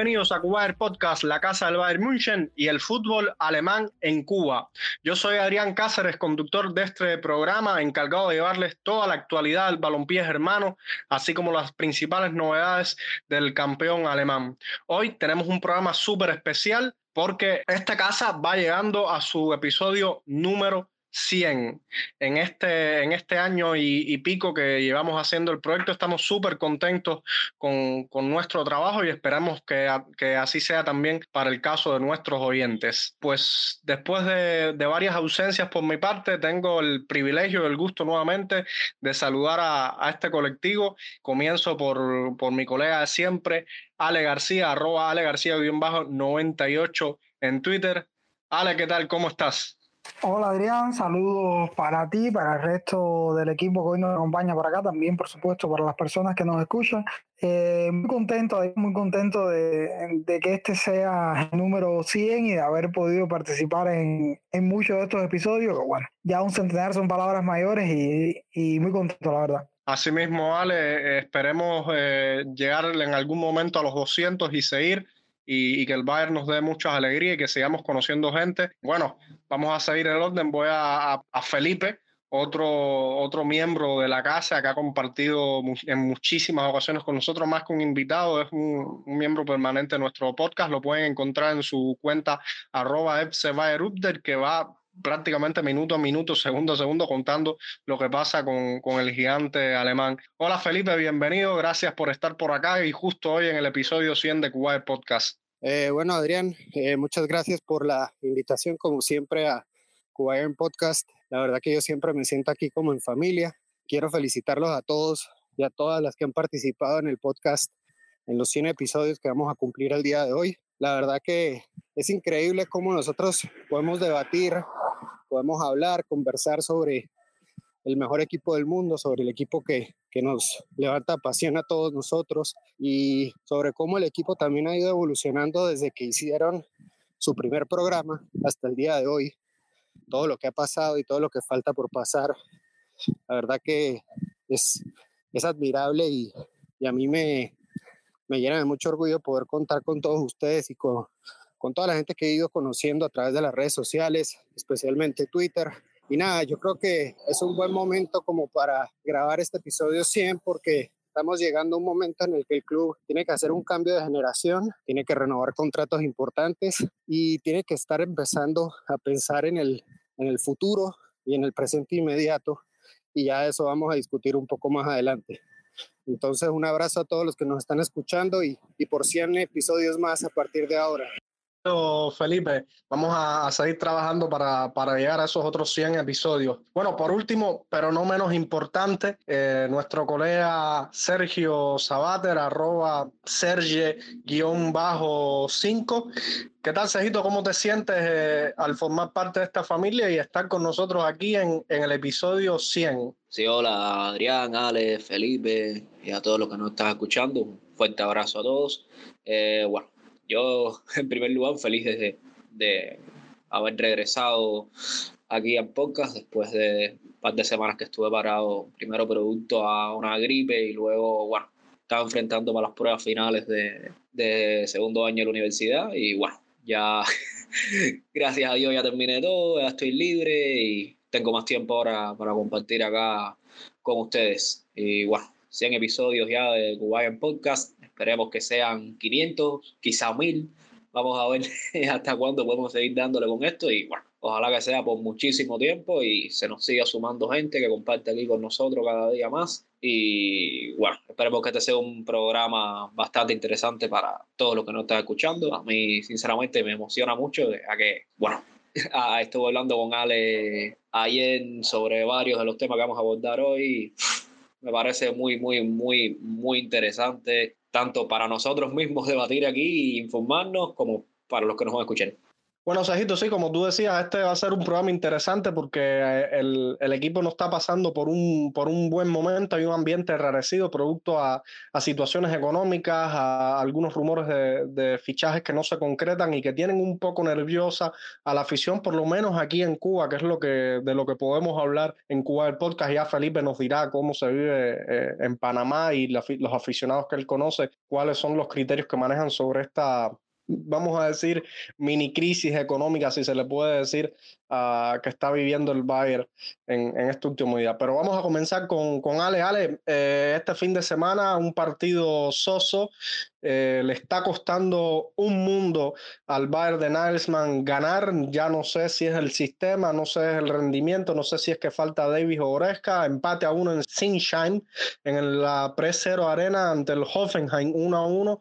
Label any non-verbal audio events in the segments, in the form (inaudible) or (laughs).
Bienvenidos a Cuba Podcast, la casa del Bayern München y el fútbol alemán en Cuba. Yo soy Adrián Cáceres, conductor de este programa, encargado de llevarles toda la actualidad del balompié germano, así como las principales novedades del campeón alemán. Hoy tenemos un programa súper especial porque esta casa va llegando a su episodio número 100 en este, en este año y, pico que llevamos haciendo el proyecto. Estamos súper contentos con, con, nuestro trabajo y esperamos que, que, así sea también para el caso de nuestros oyentes. Pues después de, de, varias ausencias por mi parte, tengo el privilegio y el gusto nuevamente de saludar a, a este colectivo. Comienzo por, por mi colega de siempre, Ale García, arroba Ale García-98 en Twitter. Ale, ¿qué tal? ¿Cómo estás? Hola Adrián, saludos para ti, para el resto del equipo que hoy nos acompaña por acá, también por supuesto para las personas que nos escuchan. Eh, muy contento, muy contento de, que este sea el número 100 y de haber podido participar en, muchos de estos episodios. Bueno, ya un centenar son palabras mayores y, muy contento, la verdad. Asimismo, Ale, eh, esperemos eh, llegar en algún momento a los 200 y seguir y, que el Bayern nos dé muchas alegrías y que sigamos conociendo gente. Bueno, vamos a seguir el orden. Voy a, Felipe, otro, otro miembro de la casa que ha compartido en muchísimas ocasiones con nosotros, más que un invitado, es un, miembro permanente de nuestro podcast. Lo pueden encontrar en su cuenta arroba que va prácticamente minuto a minuto, segundo a segundo, contando lo que pasa con, con, el gigante alemán. Hola Felipe, bienvenido, gracias por estar por acá y justo hoy en el episodio 100 de Kuwait Podcast. Eh, bueno, Adrián, eh, muchas gracias por la invitación, como siempre, a Kuwait Podcast. La verdad que yo siempre me siento aquí como en familia. Quiero felicitarlos a todos y a todas las que han participado en el podcast en los 100 episodios que vamos a cumplir el día de hoy. La verdad que es increíble cómo nosotros podemos debatir, podemos hablar, conversar sobre el mejor equipo del mundo, sobre el equipo que, que nos levanta pasión a todos nosotros y sobre cómo el equipo también ha ido evolucionando desde que hicieron su primer programa hasta el día de hoy. Todo lo que ha pasado y todo lo que falta por pasar. La verdad que es, es admirable y, y a mí me, me llena de mucho orgullo poder contar con todos ustedes y con, con toda la gente que he ido conociendo a través de las redes sociales, especialmente Twitter. Y nada, yo creo que es un buen momento como para grabar este episodio 100 porque estamos llegando a un momento en el que el club tiene que hacer un cambio de generación, tiene que renovar contratos importantes y tiene que estar empezando a pensar en el, en el futuro y en el presente inmediato. Y ya eso vamos a discutir un poco más adelante. Entonces, un abrazo a todos los que nos están escuchando y, y por 100 episodios más a partir de ahora. Felipe, vamos a, seguir trabajando para, para, llegar a esos otros 100 episodios. Bueno, por último, pero no menos importante, eh, nuestro colega Sergio Sabater, arroba Serge-5. ¿Qué tal, Sergito? ¿Cómo te sientes eh, al formar parte de esta familia y estar con nosotros aquí en, en el episodio 100? Sí, hola Adrián, Ale, Felipe y a todos los que nos están escuchando. Un fuerte abrazo a todos. Eh, bueno, yo, (laughs) en primer lugar, feliz de, de haber regresado aquí a podcast después de un par de semanas que estuve parado, primero producto a una gripe y luego, bueno, estaba enfrentando a las pruebas finales de, de segundo año de la universidad y bueno, ya (laughs) gracias a Dios ya terminé todo, ya estoy libre y tengo más tiempo ahora para compartir acá con ustedes. Y bueno, 100 episodios ya de Kuwait Podcast. Esperemos que sean 500, quizá 1000. Vamos a ver (laughs) hasta cuándo podemos seguir dándole con esto y bueno, ojalá que sea por muchísimo tiempo y se nos siga sumando gente que comparte aquí con nosotros cada día más. Y bueno, esperemos que este sea un programa bastante interesante para todos los que nos están escuchando. A mí, sinceramente, me emociona mucho, ya que, bueno, (laughs) estuve hablando con Ale ayer sobre varios de los temas que vamos a abordar hoy me parece muy, muy, muy, muy interesante, tanto para nosotros mismos (laughs) debatir aquí e informarnos, como para los que nos van a escuchar. Bueno, Sajito, sí, como tú decías, este va a ser un programa interesante porque eh, el, equipo no está pasando por un, por un buen momento, hay un ambiente enrarecido producto a, situaciones económicas, a algunos rumores de, fichajes que no se concretan y que tienen un poco nerviosa a la afición, por lo menos aquí en Cuba, que es lo que, de lo que podemos hablar en Cuba del podcast. Ya Felipe nos dirá cómo se vive eh, en Panamá y los aficionados que él conoce, cuáles son los criterios que manejan sobre esta vamos a decir, mini crisis económica, si se le puede decir, uh, que está viviendo el Bayern en, en, este último día. Pero vamos a comenzar con, con Ale. Ale, eh, este fin de semana un partido soso. Eh, le está costando un mundo al Bayern de Nagelsmann ganar. Ya no sé si es el sistema, no sé si es el rendimiento, no sé si es que falta Davis o Oresca. Empate a uno en Sunshine, en la Pre-Zero Arena ante el Hoffenheim 1 a 1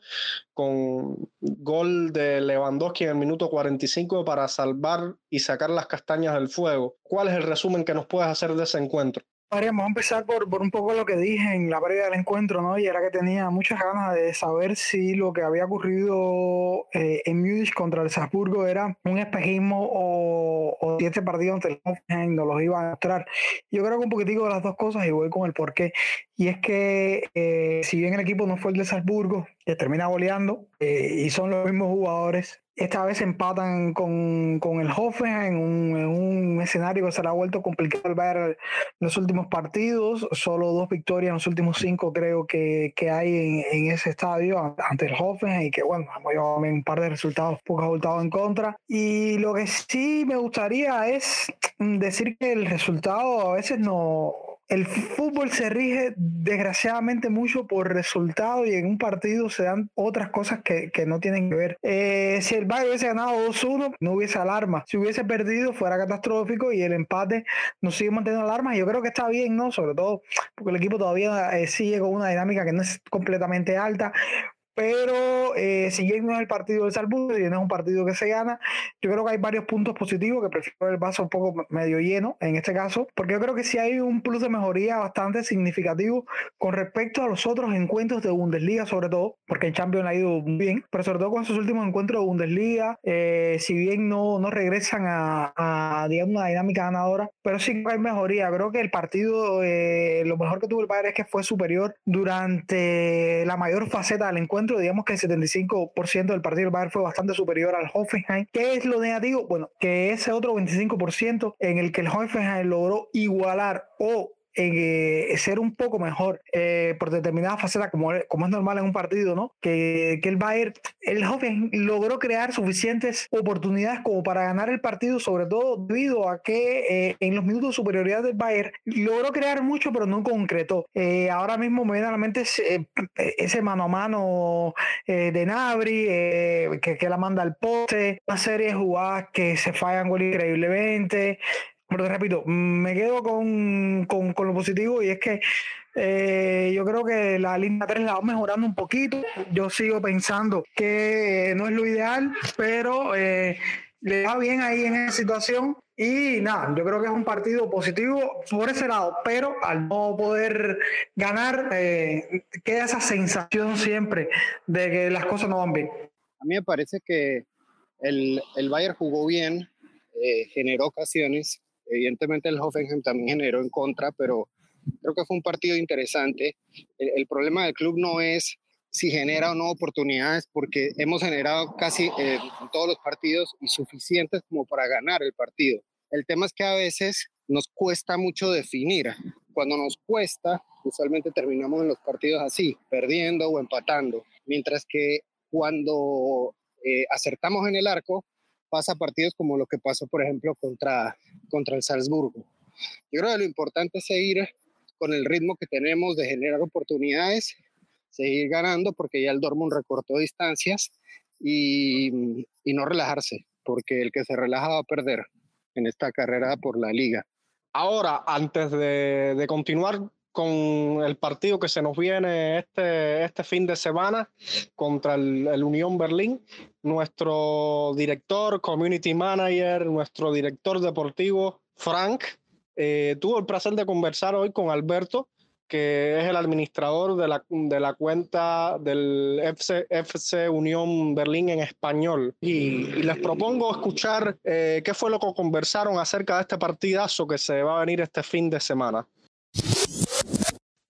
con gol de Lewandowski en el minuto 45 para salvar y sacar las castañas del fuego. ¿Cuál es el resumen que nos puedes hacer de ese encuentro? A empezar por, por, un poco lo que dije en la previa del encuentro, ¿no? Y era que tenía muchas ganas de saber si lo que había ocurrido eh, en Múnich contra el Salzburgo era un espejismo o, o si este partido ante el Hoffenheim nos los iba a mostrar. Yo creo que un poquitico de las dos cosas y voy con el porqué. Y es que eh, si bien el equipo no fue el de Salzburgo, que termina goleando, eh, y son los mismos jugadores, esta vez empatan con, con el Hoffenheim en un, en un, escenario que se le ha vuelto complicado en los últimos partidos. Solo dos victorias en los últimos cinco creo que, que hay en, en, ese estadio ante el Hoffenheim y que bueno, hemos llevado un par de resultados, pocos resultados en contra. Y lo que sí me gustaría es decir que el resultado a veces no el fútbol se rige desgraciadamente mucho por resultados y en un partido se dan otras cosas que, que no tienen que ver. Eh, si el Bayern hubiese ganado 2-1, no hubiese alarma. Si hubiese perdido, fuera catastrófico y el empate nos sigue manteniendo alarmas. Yo creo que está bien, ¿no? Sobre todo porque el equipo todavía eh, sigue con una dinámica que no es completamente alta pero eh, si bien no es el partido del Salzburgo, si bien es un partido que se gana, yo creo que hay varios puntos positivos que prefiero el vaso un poco medio lleno en este caso, porque yo creo que sí hay un plus de mejoría bastante significativo con respecto a los otros encuentros de Bundesliga, sobre todo, porque en Champions ha ido bien, pero sobre todo con sus últimos encuentros de Bundesliga, eh, si bien no, no regresan a, a, digamos, una dinámica ganadora, pero sí hay mejoría. Creo que el partido, eh, lo mejor que tuvo el Bayern es que fue superior durante la mayor faceta del encuentro digamos que el 75% del partido del Bayern fue bastante superior al Hoffenheim. ¿Qué es lo negativo? Bueno, que ese otro 25% en el que el Hoffenheim logró igualar o en eh, ser un poco mejor eh, por determinada faceta, como, como es normal en un partido, ¿no? Que, que el Bayern, el joven logró crear suficientes oportunidades como para ganar el partido, sobre todo debido a que eh, en los minutos de superioridad del Bayern logró crear mucho, pero no concretó. Ahora mismo me viene a la mente ese, ese mano a mano de Nabri, que, que la manda al poste, una serie de jugadas que se fallan gol increíblemente. Pero te repito, me quedo con, con, con lo positivo y es que eh, yo creo que la línea 3 la va mejorando un poquito. Yo sigo pensando que no es lo ideal, pero eh, le va bien ahí en esa situación. Y nada, yo creo que es un partido positivo por ese lado, pero al no poder ganar, eh, queda esa sensación siempre de que las cosas no van bien. A mí me parece que el, el Bayern jugó bien, eh, generó ocasiones, Evidentemente el Hoffenheim también generó en contra, pero creo que fue un partido interesante. El, problema del club no es si genera o no oportunidades, porque hemos generado casi eh, en todos los partidos y suficientes como para ganar el partido. El tema es que a veces nos cuesta mucho definir. Cuando nos cuesta, usualmente terminamos en los partidos así, perdiendo o empatando. Mientras que cuando eh, acertamos en el arco, pasa partidos como lo que pasó, por ejemplo, contra, contra el Salzburgo. Yo creo que lo importante es seguir con el ritmo que tenemos de generar oportunidades, seguir ganando, porque ya el Dortmund recortó distancias y, y no relajarse, porque el que se relaja va a perder en esta carrera por la liga. Ahora, antes de, de continuar, con el partido que se nos viene este, este fin de semana contra el, el, Unión Berlín. Nuestro director, community manager, nuestro director deportivo, Frank, eh, tuvo el placer de conversar hoy con Alberto que es el administrador de la, de la cuenta del FC, FC Unión Berlín en español. Y, les propongo escuchar eh, qué fue lo que conversaron acerca de este partidazo que se va a venir este fin de semana.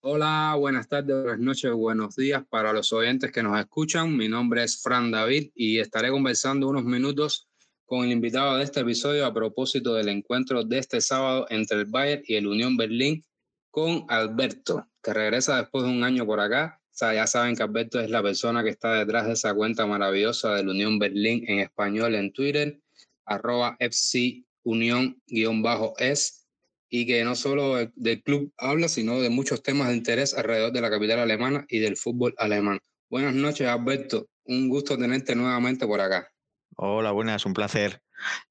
Hola, buenas tardes, buenas noches, buenos días para los oyentes que nos escuchan. Mi nombre es Fran David y estaré conversando unos minutos con el invitado de este episodio a propósito del encuentro de este sábado entre el Bayern y el Unión Berlín con Alberto, que regresa después de un año por acá. O ya saben que Alberto es la persona que está detrás de esa cuenta maravillosa del Unión Berlín en español en Twitter, arroba FC Unión-es y que no solo del club habla, sino de muchos temas de interés alrededor de la capital alemana y del fútbol alemán. Buenas noches, Alberto. Un gusto tenerte nuevamente por acá. Hola, buenas, un placer.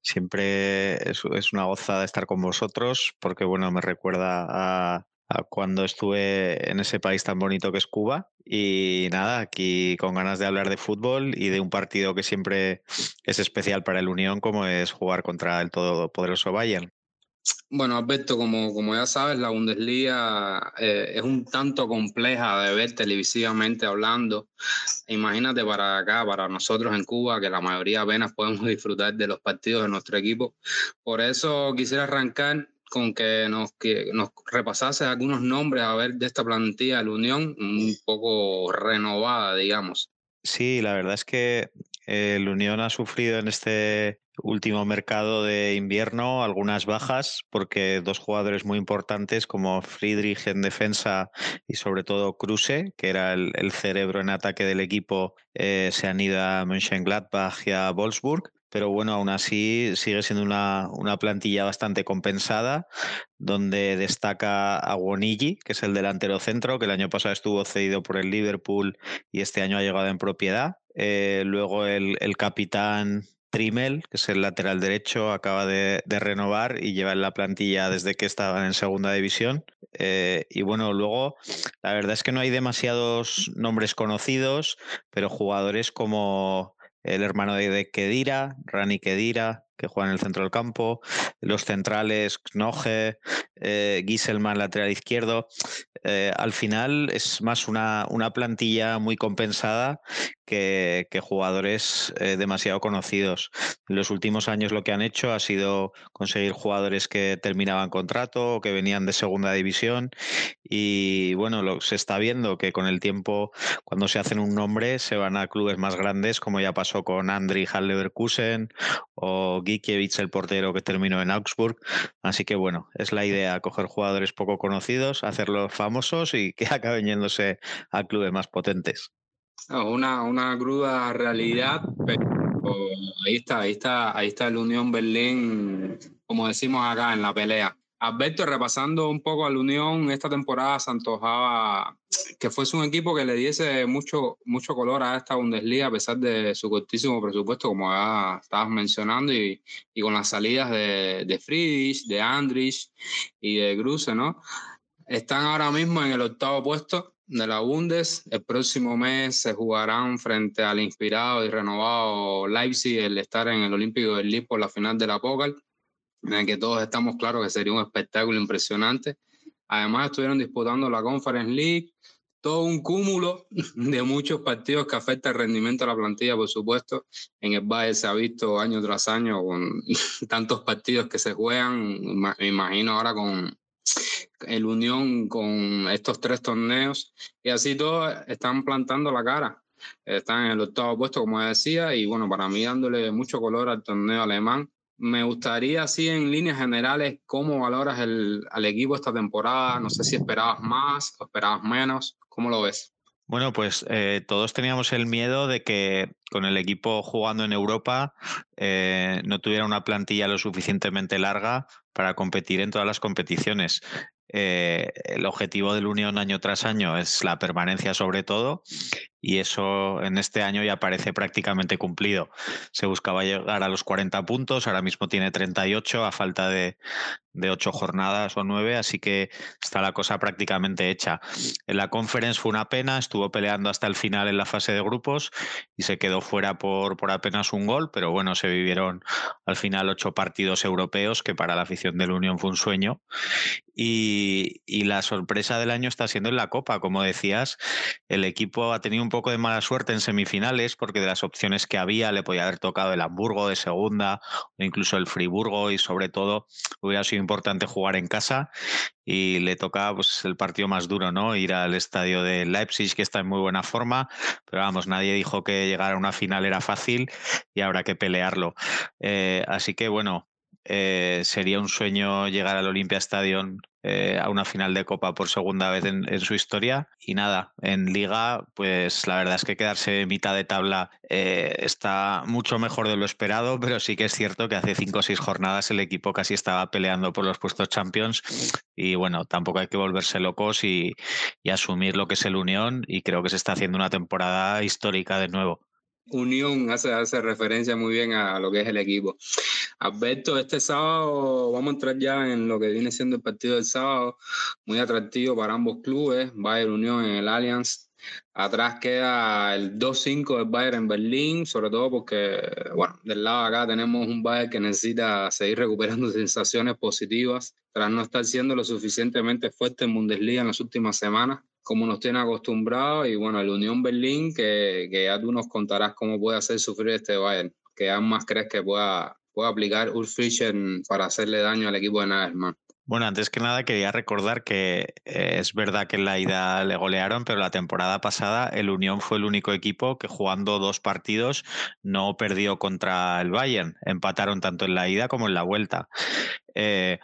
Siempre es, una goza de estar con vosotros porque, bueno, me recuerda a, a cuando estuve en ese país tan bonito que es Cuba. Y nada, aquí con ganas de hablar de fútbol y de un partido que siempre es especial para el Unión, como es jugar contra el todopoderoso Bayern. Bueno, Alberto, como, como ya sabes, la Bundesliga eh, es un tanto compleja de ver televisivamente hablando. Imagínate para acá, para nosotros en Cuba, que la mayoría apenas podemos (laughs) disfrutar de los partidos de nuestro equipo. Por eso quisiera arrancar con que nos, que nos repasase algunos nombres a ver de esta plantilla de la Unión, un poco renovada, digamos. Sí, la verdad es que el Unión ha sufrido en este último mercado de invierno algunas bajas porque dos jugadores muy importantes como Friedrich en defensa y sobre todo Kruse, que era el, cerebro en ataque del equipo, eh, se han ido a Mönchengladbach y a Wolfsburg pero bueno, aún así sigue siendo una, una, plantilla bastante compensada, donde destaca a Wonigi, que es el delantero centro, que el año pasado estuvo cedido por el Liverpool y este año ha llegado en propiedad. Eh, luego el, el, capitán Trimel, que es el lateral derecho, acaba de, renovar y lleva en la plantilla desde que estaban en segunda división. Eh, y bueno, luego la verdad es que no hay demasiados nombres conocidos, pero jugadores como el hermano de Kedira, Rani Kedira, que juega en el centro del campo, los centrales, Knoge, eh, Giselman, lateral izquierdo. Eh, al final es más una, una plantilla muy compensada que, jugadores eh, demasiado conocidos. En los últimos años lo que han hecho ha sido conseguir jugadores que terminaban contrato o que venían de segunda división y bueno, lo, se está viendo que con el tiempo cuando se hacen un nombre se van a clubes más grandes como ya pasó con Andri Hall-Leverkusen o Gikiewicz, el portero que terminó en Augsburg. Así que bueno, es la idea coger jugadores poco conocidos, hacerlos famosos y que (laughs) acaben yéndose a clubes más potentes. Una, una cruda realidad, pero ahí está, ahí está, ahí está el Unión Berlín, como decimos acá, en la pelea. Alberto, repasando un poco al Unión, esta temporada se antojaba que fuese un equipo que le diese mucho, mucho color a esta Bundesliga, a pesar de su cortísimo presupuesto, como ya estabas mencionando, y, y con las salidas de, de Friedrich, de Andrich y de Gruse, ¿no? Están ahora mismo en el octavo puesto de la Bundes. El próximo mes se jugarán frente al inspirado y renovado Leipzig el estar en el Olímpico del Lille por la final de la Pokal, en el que todos estamos claros que sería un espectáculo impresionante. Además estuvieron disputando la Conference League, todo un cúmulo (laughs) de muchos partidos que afecta el rendimiento de la plantilla, por supuesto. En el Valle se ha visto año tras año con (laughs) tantos partidos que se juegan, me imagino ahora con el Unión con estos tres torneos y así todos están plantando la cara. Están en el octavo puesto, como decía, y bueno, para mí dándole mucho color al torneo alemán. Me gustaría, así en líneas generales, cómo valoras el, al equipo esta temporada. No sé si esperabas más o esperabas menos. ¿Cómo lo ves? Bueno, pues eh, todos teníamos el miedo de que con el equipo jugando en Europa eh, no tuviera una plantilla lo suficientemente larga para competir en todas las competiciones. Eh, el objetivo del Unión año tras año es la permanencia sobre todo y eso en este año ya parece prácticamente cumplido. Se buscaba llegar a los 40 puntos, ahora mismo tiene 38 a falta de, de ocho jornadas o nueve, así que está la cosa prácticamente hecha. En la conference fue una pena, estuvo peleando hasta el final en la fase de grupos y se quedó fuera por, por apenas un gol, pero bueno, se vivieron al final ocho partidos europeos, que para la afición de la Unión fue un sueño. Y, y, la sorpresa del año está siendo en la Copa. Como decías, el equipo ha tenido un poco de mala suerte en semifinales porque de las opciones que había le podía haber tocado el Hamburgo de segunda o incluso el Friburgo y sobre todo hubiera sido importante jugar en casa y le toca pues, el partido más duro, ¿no? Ir al estadio de Leipzig, que está en muy buena forma, pero vamos, nadie dijo que llegar a una final era fácil y habrá que pelearlo. Eh, así que bueno, eh, sería un sueño llegar al Olympia Stadium eh, a una final de Copa por segunda vez en, su historia. Y nada, en Liga, pues la verdad es que quedarse mitad de tabla eh, está mucho mejor de lo esperado, pero sí que es cierto que hace cinco o seis jornadas el equipo casi estaba peleando por los puestos Champions. Y bueno, tampoco hay que volverse locos y, y asumir lo que es el Unión. Y creo que se está haciendo una temporada histórica de nuevo. Unión hace, hace referencia muy bien a lo que es el equipo. Alberto, este sábado vamos a entrar ya en lo que viene siendo el partido del sábado, muy atractivo para ambos clubes, Bayern Unión en el Allianz. Atrás queda el 2-5 del Bayern en Berlín, sobre todo porque, bueno, del lado de acá tenemos un Bayern que necesita seguir recuperando (laughs) sensaciones positivas tras no estar siendo lo suficientemente fuerte en Bundesliga en las últimas semanas como nos tiene acostumbrados. Y bueno, el Unión Berlín, que, que, ya tú nos contarás cómo puede hacer sufrir este Bayern, que más crees que pueda, pueda aplicar Ulf Fischer para hacerle daño al equipo de Nagelsmann. Bueno, antes que nada quería recordar que eh, es verdad que en la ida le golearon, pero la temporada pasada el Unión fue el único equipo que jugando dos partidos no perdió contra el Bayern. Empataron tanto en la ida como en la vuelta. Eh,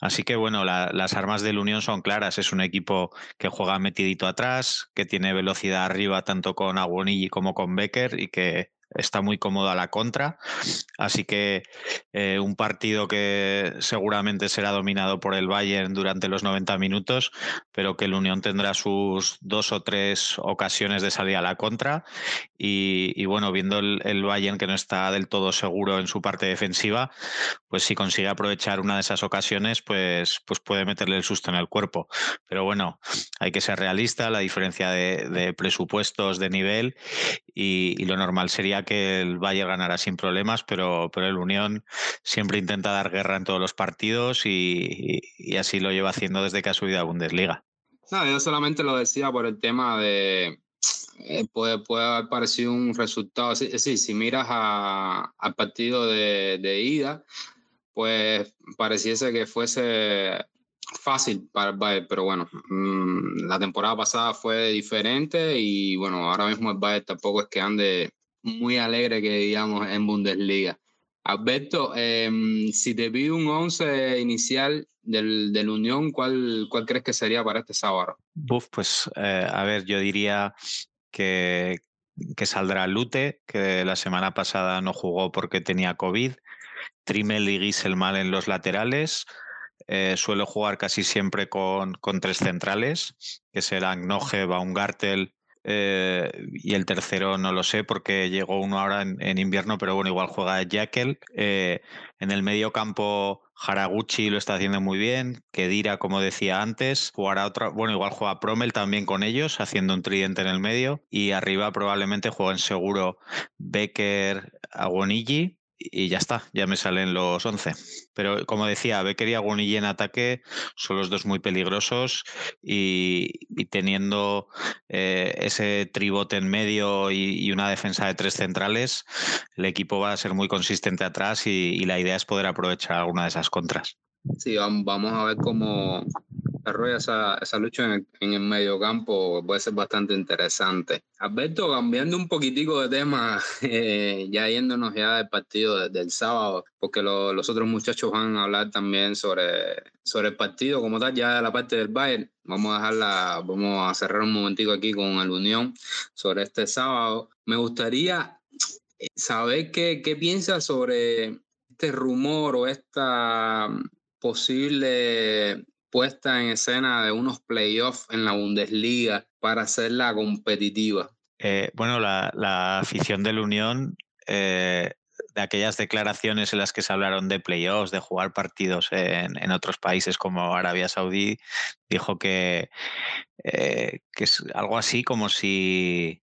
así que bueno, las armas del Unión son claras. Es un equipo que juega metidito atrás, que tiene velocidad arriba tanto con Aguonilli como con Becker y que está muy cómodo a la contra. Así que eh, un partido que seguramente será dominado por el Bayern durante los 90 minutos, pero que el Unión tendrá sus dos o tres ocasiones de salir a la contra. Y, bueno, viendo el, Bayern que no está del todo seguro en su parte defensiva, pues si consigue aprovechar una de esas ocasiones, pues, pues puede meterle el susto en el cuerpo. Pero bueno, hay que ser realista, la diferencia de, presupuestos, de nivel, y lo normal sería que el Valle ganara sin problemas, pero, pero el Unión siempre intenta dar guerra en todos los partidos y, así lo lleva haciendo desde que ha subido a Bundesliga. No, yo solamente lo decía por el tema de, eh, puede, puede haber parecido un resultado. Sí, sí si miras al partido de, ida, pues pareciese que fuese fácil para el Bayern, pero bueno, mm, la temporada pasada fue diferente y bueno, ahora mismo el Bayern tampoco es que ande muy alegre que digamos en Bundesliga. Alberto, em, si te pido un 11 inicial del, del Unión, ¿cuál, ¿cuál crees que sería para este sábado? Pues eh, a ver, yo diría que, que saldrá Lute, que la semana pasada no jugó porque tenía COVID. Trimmel y Gieselman en los laterales. Eh, suele jugar casi siempre con, tres centrales, que serán Noje, Baumgartel eh, y el tercero no lo sé porque llegó uno ahora en, invierno, pero bueno, igual juega Jekyll. Eh, en el medio campo, Haraguchi lo está haciendo muy bien. Kedira, como decía antes, jugará otra. Bueno, igual juega Promel también con ellos, haciendo un tridente en el medio. Y arriba probablemente jueguen seguro Becker, Agonigi y ya está, ya me salen los 11. Pero como decía, Becker y en ataque son los dos muy peligrosos y, teniendo eh, ese tribote en medio y, una defensa de tres centrales, el equipo va a ser muy consistente atrás y, y la idea es poder aprovechar alguna de esas contras. Sí, vamos a ver cómo, desarrolla esa, esa lucha en el, en el medio campo puede ser bastante interesante. Alberto, cambiando un poquitico de tema, (laughs) eh, ya yéndonos ya del partido del sábado, porque los otros muchachos van a hablar también sobre, sobre el partido como tal, ya de la parte del Bayern. Vamos a dejarla, vamos a cerrar un momentico aquí con el Unión sobre este sábado. Me gustaría saber qué, qué piensas sobre este rumor o esta posible puesta en escena de unos playoffs en la Bundesliga para hacerla competitiva? Eh, bueno, la, afición de la Unión, eh, aquellas declaraciones en las que se hablaron de playoffs, de jugar partidos en, otros países como Arabia Saudí, dijo que, eh, que es algo así como si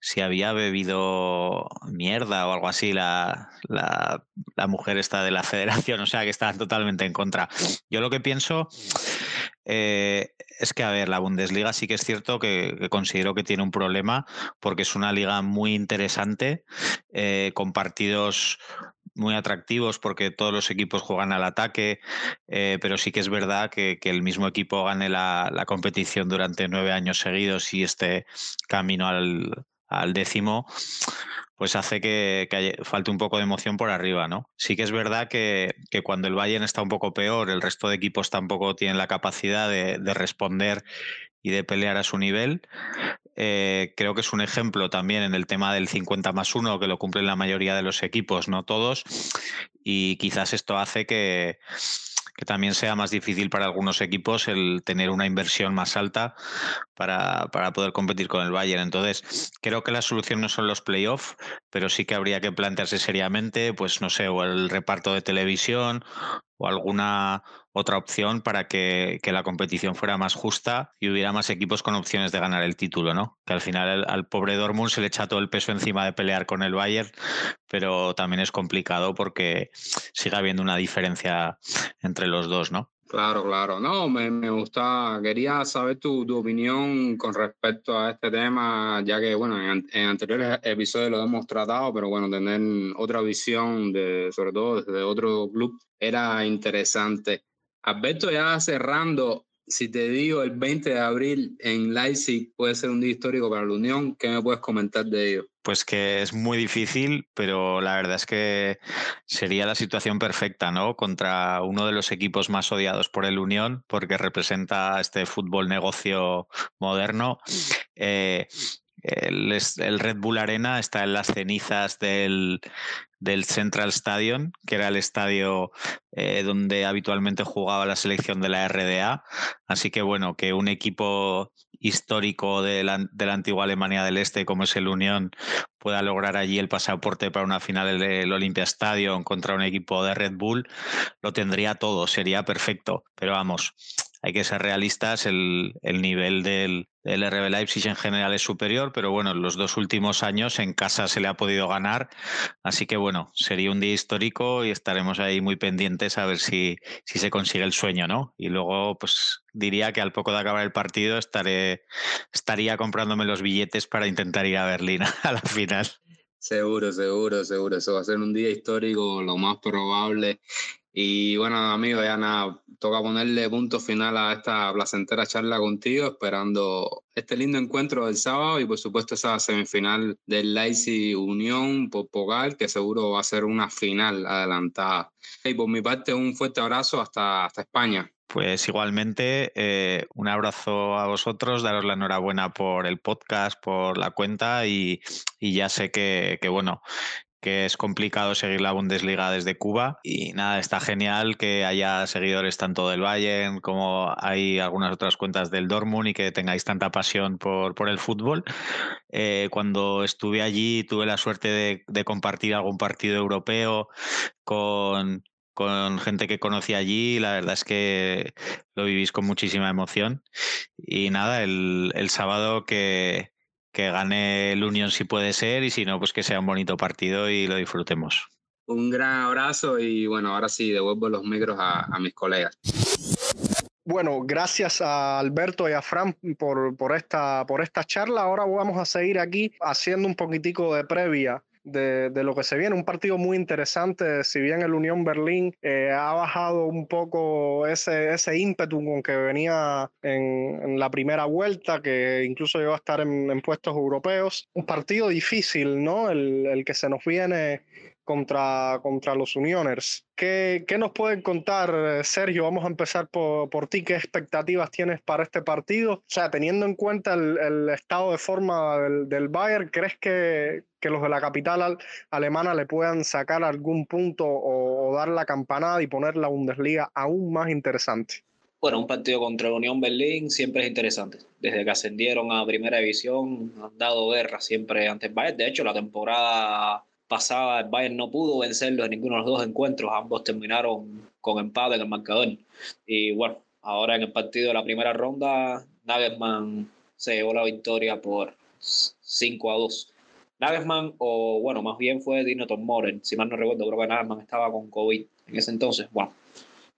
si había bebido mierda o algo así la, la, mujer está de la (laughs) federación, o sea que está totalmente en contra. Yo lo que pienso eh, es que, a ver, la Bundesliga sí que es cierto que, considero que tiene un problema porque es una liga muy interesante, eh, con partidos muy atractivos porque todos los equipos juegan al ataque, eh, pero sí que es verdad que, el mismo equipo gane la, la, competición durante nueve años seguidos y este camino al, al décimo, pues hace que, falte un poco de emoción por arriba, ¿no? Sí que es verdad que, cuando el Bayern está un poco peor, el resto de equipos tampoco tienen la capacidad de, responder y de pelear a su nivel. Eh, creo que es un ejemplo también en el tema del 50 más 1, que lo cumplen la mayoría de los equipos, no todos. Y quizás esto hace que, que también sea más difícil para algunos equipos el tener una inversión más alta para, para, poder competir con el Bayern. Entonces, creo que la solución no son los playoffs, pero sí que habría que plantearse seriamente, pues no sé, o el reparto de televisión o alguna otra opción para que, la competición fuera más justa y hubiera más equipos con opciones de ganar el título, ¿no? Que al final al, pobre Dortmund se le echa todo el peso encima de pelear con el Bayern, pero también es complicado porque sigue habiendo una diferencia entre los dos, ¿no? Claro, claro. No, me, me gusta. Quería saber tu, opinión con respecto a este tema, ya que, bueno, en, en, anteriores episodios lo hemos tratado, pero bueno, tener otra visión, de, sobre todo desde otro club, era interesante. Alberto, ya cerrando, si te digo el 20 de abril en Leipzig puede ser un día histórico para la Unión, ¿qué me puedes comentar de ello? Pues que es muy difícil, pero la verdad es que sería la situación perfecta, ¿no? Contra uno de los equipos más odiados por el Unión, porque representa este fútbol negocio moderno. Eh, el, Red Bull Arena está en las cenizas del, del Central Stadium, que era el estadio eh, donde habitualmente jugaba la selección de la RDA. Así que bueno, que un equipo histórico de la, de la, antigua Alemania del Este, como es el Unión, pueda lograr allí el pasaporte para una final del Olympia Stadium contra un equipo de Red Bull, lo tendría todo, sería perfecto. Pero vamos, hay que ser realistas, el, nivel del, RB Leipzig en general es superior, pero bueno, en los dos últimos años en casa se le ha podido ganar, así que bueno, sería un día histórico y estaremos ahí muy pendientes a ver si, si se consigue el sueño, ¿no? Y luego, pues diría que al poco de acabar el partido estaré, estaría comprándome los billetes para intentar ir a Berlín (laughs) a la final. Seguro, seguro, seguro. Eso va a ser un día histórico, lo más probable. Y bueno, amigo, ya nada, toca ponerle punto final a esta placentera charla contigo, esperando este lindo encuentro del sábado y por supuesto esa semifinal del Leipzig Unión Pogal, que seguro va a ser una final adelantada. Y por mi parte, un fuerte abrazo hasta, hasta España. Pues igualmente, eh, un abrazo a vosotros, daros la enhorabuena por el podcast, por la cuenta y, y ya sé que, que, bueno, que es complicado seguir la Bundesliga desde Cuba y nada, está genial que haya seguidores tanto del Bayern como hay algunas otras cuentas del Dortmund y que tengáis tanta pasión por, por el fútbol. Eh, cuando estuve allí tuve la suerte de, de compartir algún partido europeo con, con gente que conocí allí. La verdad es que lo vivís con muchísima emoción. Y nada, el, el sábado que, que gane el Unión si puede ser y si no, pues que sea un bonito partido y lo disfrutemos. Un gran abrazo y bueno, ahora sí, devuelvo los micros a, mis colegas. Bueno, gracias a Alberto y a Fran por, por, esta, por esta charla. Ahora vamos a seguir aquí haciendo un poquitico de previa de, lo que se viene. Un partido muy interesante, si bien el Unión Berlín eh, ha bajado un poco ese, ese ímpetu con que venía en, la primera vuelta, que incluso llegó a estar en, puestos europeos. Un partido difícil, ¿no? El, el que se nos viene contra, contra los Unioners. ¿Qué, ¿Qué, nos pueden contar, eh, Sergio? Vamos a empezar por, por, ti. ¿Qué expectativas tienes para este partido? O sea, teniendo en cuenta el, el estado de forma del, del Bayern, ¿crees que, que, los de la capital alemana le puedan sacar algún punto o, o, dar la campanada y poner la Bundesliga aún más interesante? Bueno, un partido contra la Unión Berlín siempre es interesante. Desde que ascendieron a Primera División han dado guerra siempre ante el Bayern. De hecho, la temporada pasada el Bayern no pudo vencerlo en ninguno de los dos encuentros, ambos terminaron con empate en el marcador. Y bueno, ahora en el partido de la primera ronda, Nagelsmann se llevó la victoria por 5 a 2. Nagelsmann, o bueno, más bien fue Dino Moren, si mal no recuerdo, creo que Nagelsmann estaba con COVID en ese entonces. Bueno,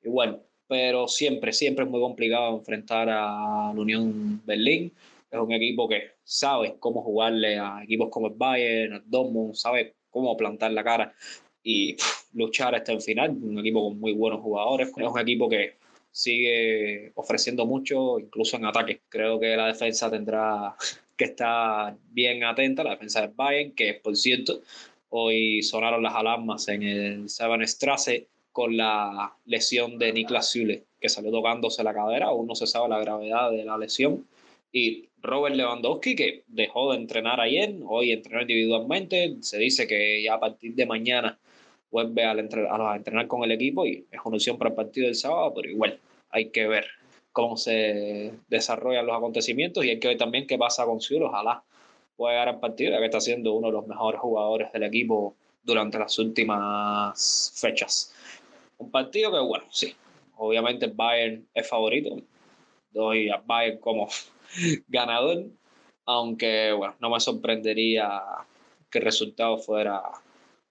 igual, pero siempre, siempre es muy complicado enfrentar a la Unión Berlín. Es un equipo que sabe cómo jugarle a equipos como el Bayern, el Dortmund, sabe cómo plantar la cara y luchar hasta el final. Un equipo con muy buenos jugadores. Es un equipo que sigue ofreciendo mucho, incluso en ataque. Creo que la defensa tendrá (laughs) que estar bien atenta, la defensa del Bayern, que por cierto, hoy sonaron las alarmas en el Strasse con la lesión de Niklas Süle, que salió tocándose la cadera, aún no se sabe la gravedad de la lesión. Y Robert Lewandowski, que dejó de entrenar ayer, hoy entrenó individualmente, se dice que ya a partir de mañana vuelve a, a entrenar con el equipo y es una opción para el partido del sábado, pero igual hay que ver cómo se desarrollan los acontecimientos y hay que ver también qué pasa con Cielo. Ojalá pueda llegar al partido, ya que está siendo uno de los mejores jugadores del equipo durante las últimas fechas. Un partido que, bueno, sí, obviamente Bayern es favorito. Doy a Bayern como ganador, aunque, bueno, no me sorprendería que el resultado fuera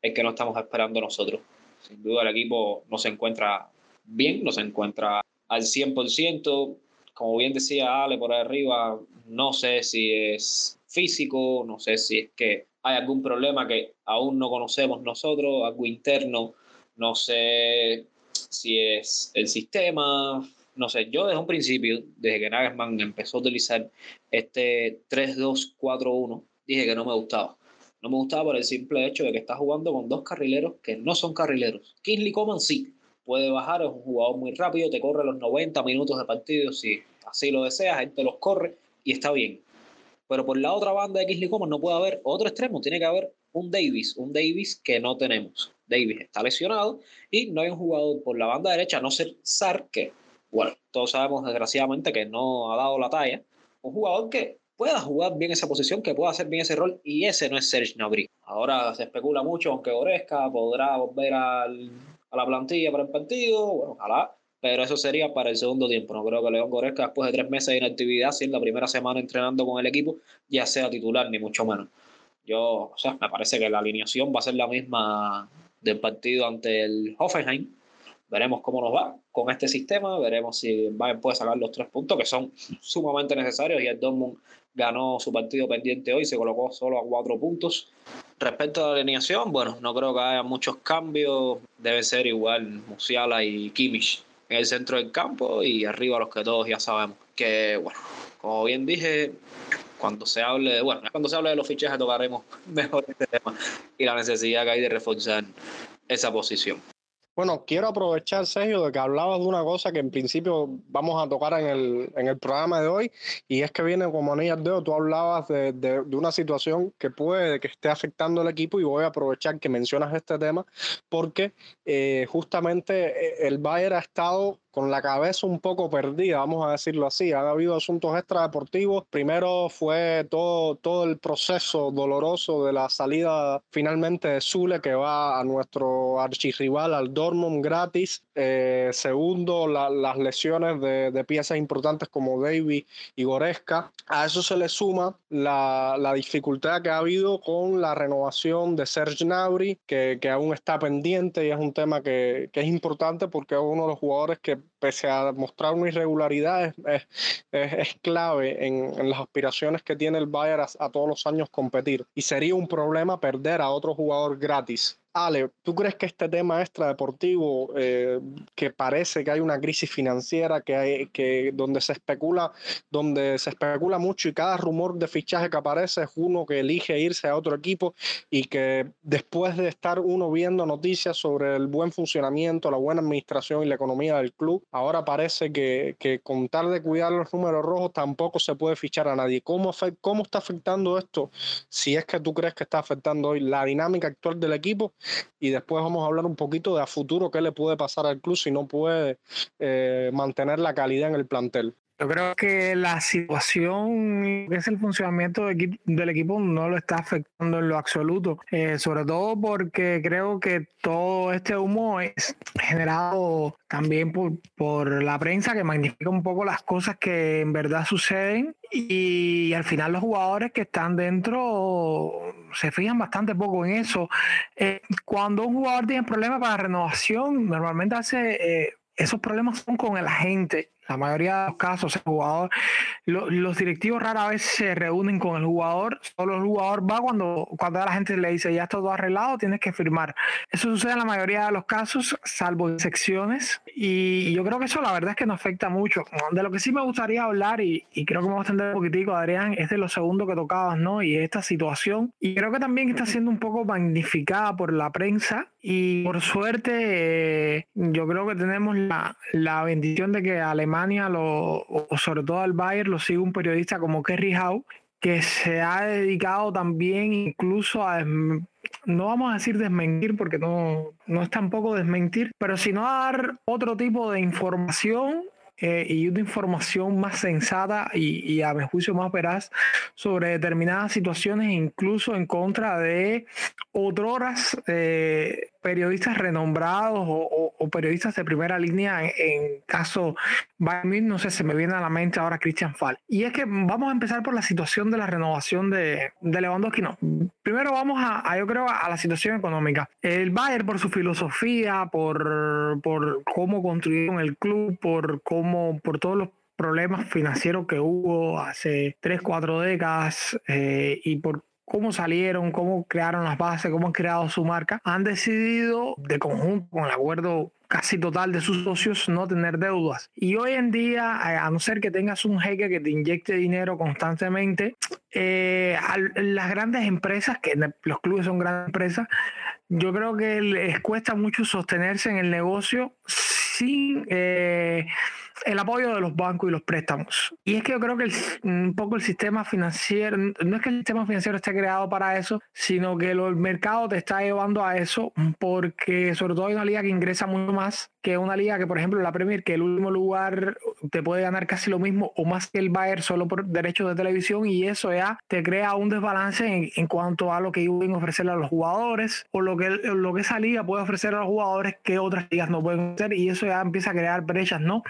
el que no estamos esperando nosotros. Sin duda el equipo no se encuentra bien, no se encuentra al 100%. Como bien decía Ale por arriba, no sé si es físico, no sé si es que hay algún problema que aún no conocemos nosotros, algo interno, no sé si es el sistema, no sé, yo desde un principio, desde que Nagelsmann empezó a utilizar este 3-2-4-1, dije que no me gustaba. No me gustaba por el simple hecho de que está jugando con dos carrileros que no son carrileros. Kingsley Coman sí, puede bajar, es un jugador muy rápido, te corre los 90 minutos de partido si así lo deseas, él te los corre y está bien. Pero por la otra banda de Kingsley Coman no puede haber otro extremo, tiene que haber un Davis, un Davis que no tenemos. Davis está lesionado y no hay un jugador por la banda derecha, no ser Sar, que, bueno, todos sabemos desgraciadamente que no ha dado la talla. Un jugador que pueda jugar bien esa posición, que pueda hacer bien ese rol, y ese no es Serge Gnabry. Ahora se especula mucho, aunque Goretzka podrá volver al, a la plantilla para el partido, bueno, ojalá, pero eso sería para el segundo tiempo. No creo que León Goretzka, después de tres meses de inactividad, si en la primera semana entrenando con el equipo, ya sea titular, ni mucho menos. Yo, o sea, me parece que la alineación va a ser la misma del partido ante el Hoffenheim. Veremos cómo nos va con este sistema, veremos si Bayern puede sacar los tres puntos que son sumamente necesarios y el Dortmund ganó su partido pendiente hoy, se colocó solo a cuatro puntos. Respecto a la alineación, bueno, no creo que haya muchos cambios, debe ser igual Musiala y Kimmich en el centro del campo y arriba los que todos ya sabemos. Que, bueno, como bien dije, cuando se hable de, bueno, cuando se hable de los fichajes tocaremos (laughs) mejor este tema y la necesidad que hay de reforzar esa posición. Bueno, quiero aprovechar, Sergio, de que hablabas de una cosa que en principio vamos a tocar en el, en el programa de hoy, y es que viene como anillas dedo. Tú hablabas de, de, de, una situación que puede que esté afectando al equipo, y voy a aprovechar que mencionas este tema, porque eh, justamente eh, el Bayern ha estado con la cabeza un poco perdida, vamos a decirlo así. Han habido asuntos extradeportivos. Primero fue todo, todo el proceso doloroso de la salida finalmente de Zule, que va a nuestro archirrival, al Dortmund, gratis. Eh, segundo, la, las lesiones de, de, piezas importantes como Davy y Goreska. A eso se le suma la, la, dificultad que ha habido con la renovación de Serge Gnabry, que, que aún está pendiente y es un tema que, que es importante porque es uno de los jugadores que pese a mostrar una irregularidad, es, es, es clave en, en, las aspiraciones que tiene el Bayern a, a, todos los años competir. Y sería un problema perder a otro jugador gratis. Ale, ¿tú crees que este tema extradeportivo, eh, que parece que hay una crisis financiera, que hay, que donde se especula, donde se especula mucho y cada rumor de fichaje que aparece es uno que elige irse a otro equipo y que después de estar uno viendo noticias sobre el buen funcionamiento, la buena administración y la economía del club, ahora parece que, que con tal de cuidar los números rojos tampoco se puede fichar a nadie. ¿Cómo, ¿Cómo está afectando esto? Si es que tú crees que está afectando hoy la dinámica actual del equipo y después vamos a hablar un poquito de a futuro qué le puede pasar al club si no puede eh, mantener la calidad en el plantel. Yo creo que la situación que es el funcionamiento del equipo no lo está afectando en lo absoluto, eh, sobre todo porque creo que todo este humo es generado también por, por la prensa que magnifica un poco las cosas que en verdad suceden y, al final los jugadores que están dentro se fijan bastante poco en eso. Eh, cuando un jugador tiene problemas para renovación, normalmente hace... Eh, esos problemas son con el agente la mayoría de los casos, el jugador, los directivos rara vez se reúnen con el jugador, solo el jugador va cuando, cuando la gente le dice ya está todo arreglado, tienes que firmar. Eso sucede en la mayoría de los casos, salvo excepciones, y yo creo que eso la verdad es que no afecta mucho. De lo que sí me gustaría hablar, y, creo que me voy a extender un poquitico, Adrián, es de lo segundo que tocabas, ¿no? Y esta situación, y creo que también está siendo un poco magnificada por la prensa, y por suerte, eh, yo creo que tenemos la, la bendición de que Alemania lo, o sobre todo al Bayern, lo sigue un periodista como Kerry Howe, que se ha dedicado también incluso a, no vamos a decir desmentir, porque no, no es tampoco desmentir, pero sino a dar otro tipo de información eh, y una información más sensata y, y, a mi juicio más veraz sobre determinadas situaciones, incluso en contra de otras eh, periodistas renombrados o, periodistas de primera línea, en, caso Bayern no sé, se me viene a la mente ahora Christian Fall. Y es que vamos a empezar por la situación de la renovación de, de Lewandowski. No, primero vamos a, yo creo, a la situación económica. El Bayern por su filosofía, por, por cómo construyeron el club, por cómo, por todos los problemas financieros que hubo hace 3, 4 décadas eh, y por cómo salieron, cómo crearon las bases, cómo han creado su marca, han decidido de conjunto con el acuerdo casi total de sus socios no tener deudas. Y hoy en día, eh, a no ser que tengas un jeque que te inyecte dinero constantemente, eh, las grandes empresas, que los clubes son grandes empresas, yo creo que les cuesta mucho sostenerse en el negocio sin... Eh, el apoyo de los bancos y los préstamos. Y es que yo creo que un poco el sistema financiero, no es que el sistema financiero esté creado para eso, sino que el mercado te está llevando a eso porque sobre todo hay una liga que ingresa mucho más que una liga que, por ejemplo, la Premier, que el último lugar te puede ganar casi lo mismo o más que el Bayern solo por derechos de televisión y eso ya te crea un desbalance en, cuanto a lo que pueden ofrecerle a los jugadores o lo que, lo que esa liga puede ofrecer a los jugadores que otras ligas no pueden hacer y eso ya empieza a crear brechas, ¿no?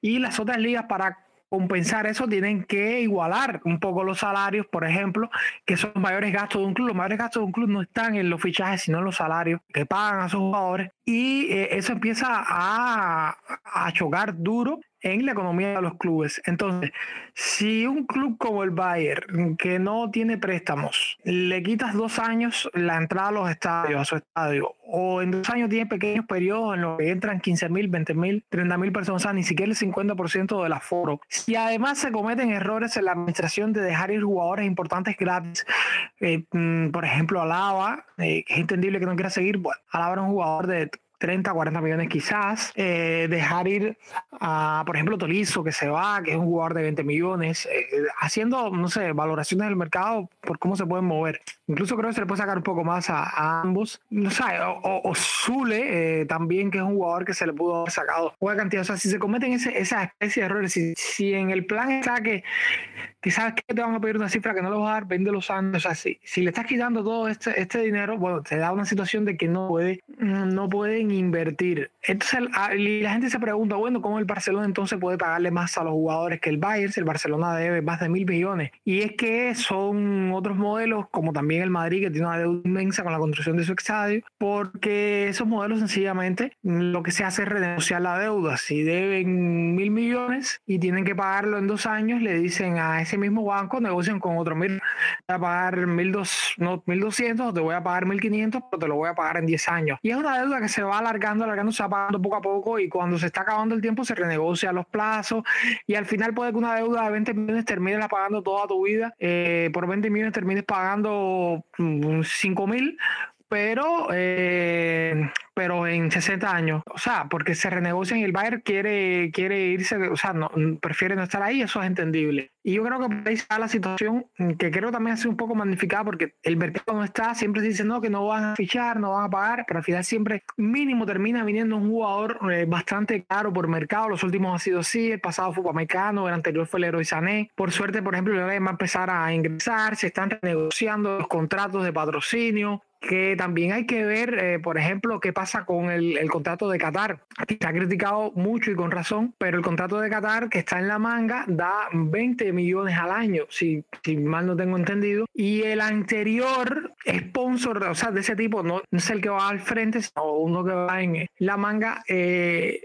Y las otras ligas para compensar eso tienen que igualar un poco los salarios, por ejemplo, que son mayores gastos de un club. Los mayores gastos de un club no están en los fichajes, sino en los salarios que pagan a sus jugadores. Y eh, eso empieza a, a chocar duro en la economía de los clubes. Entonces, si un club como el Bayern, que no tiene préstamos, le quitas dos años la entrada a los estadios, a su estadio, o en dos años tiene pequeños periodos en los que entran 15 mil, 20 mil, 30 mil personas, o sea, ni siquiera el 50% del aforo. Si además se cometen errores en la administración de dejar ir jugadores importantes gratis, eh, mm, por ejemplo, Alaba, eh, es entendible que no quiera seguir, Alaba era un jugador de 30, 40 millones quizás. Eh, dejar ir a, por ejemplo, Tolizo, que se va, que es un jugador de 20 millones, eh, haciendo, no sé, valoraciones del mercado por cómo se pueden mover. Incluso creo que se le puede sacar un poco más a, ambos. No sé, o, Zule eh, también, que es un jugador que se le pudo haber sacado una cantidad. O sea, si se cometen ese, esa especie de errores, si, si en el plan está que que sabes que te van a pedir una cifra que no le vas a dar, vende los años. O sea, si, si le estás quitando todo este, este dinero, bueno, te da una situación de que no, puede, no pueden invertir. Entonces, la gente se pregunta, bueno, ¿cómo el Barcelona entonces puede pagarle más a los jugadores que el Bayern si el Barcelona debe más de mil millones? Y es que son otros modelos, como también el Madrid, que tiene una deuda inmensa con la construcción de su estadio, porque esos modelos sencillamente lo que se hace es renegociar la deuda. Si deben mil millones y tienen que pagarlo en dos años, le dicen a ese mismo banco negocian con otro, mil, voy a pagar mil dos, no, 1200 o te voy a pagar 1500, pero te lo voy a pagar en 10 años. Y es una deuda que se va alargando, alargando, se va pagando poco a poco y cuando se está acabando el tiempo se renegocia los plazos y al final puede que una deuda de 20 millones termines pagando toda tu vida, eh, por 20 millones termines pagando 5 mm, mil pero, eh, pero en 60 años. O sea, porque se renegocia y el Bayern quiere, quiere irse, o sea, no, prefiere no estar ahí, eso es entendible. Y yo creo que ahí está la situación que creo también ha sido un poco magnificada porque el mercado no está, siempre se dice no, que no van a fichar, no van a pagar, pero al final siempre mínimo termina viniendo un jugador eh, bastante caro por mercado. Los últimos han sido así, el pasado fue Pamecano, el anterior fue Leroy Sané. Por suerte, por ejemplo, el va a empezar a ingresar, se están renegociando los contratos de patrocinio, que también hay que ver, eh, por ejemplo, qué pasa con el, contrato de Qatar. Se ha criticado mucho y con razón, pero el contrato de Qatar que está en la manga da 20 millones al año, si, si mal no tengo entendido. Y el anterior sponsor, o sea, de ese tipo, no, no es el que va al frente, sino uno que va en la manga, eh,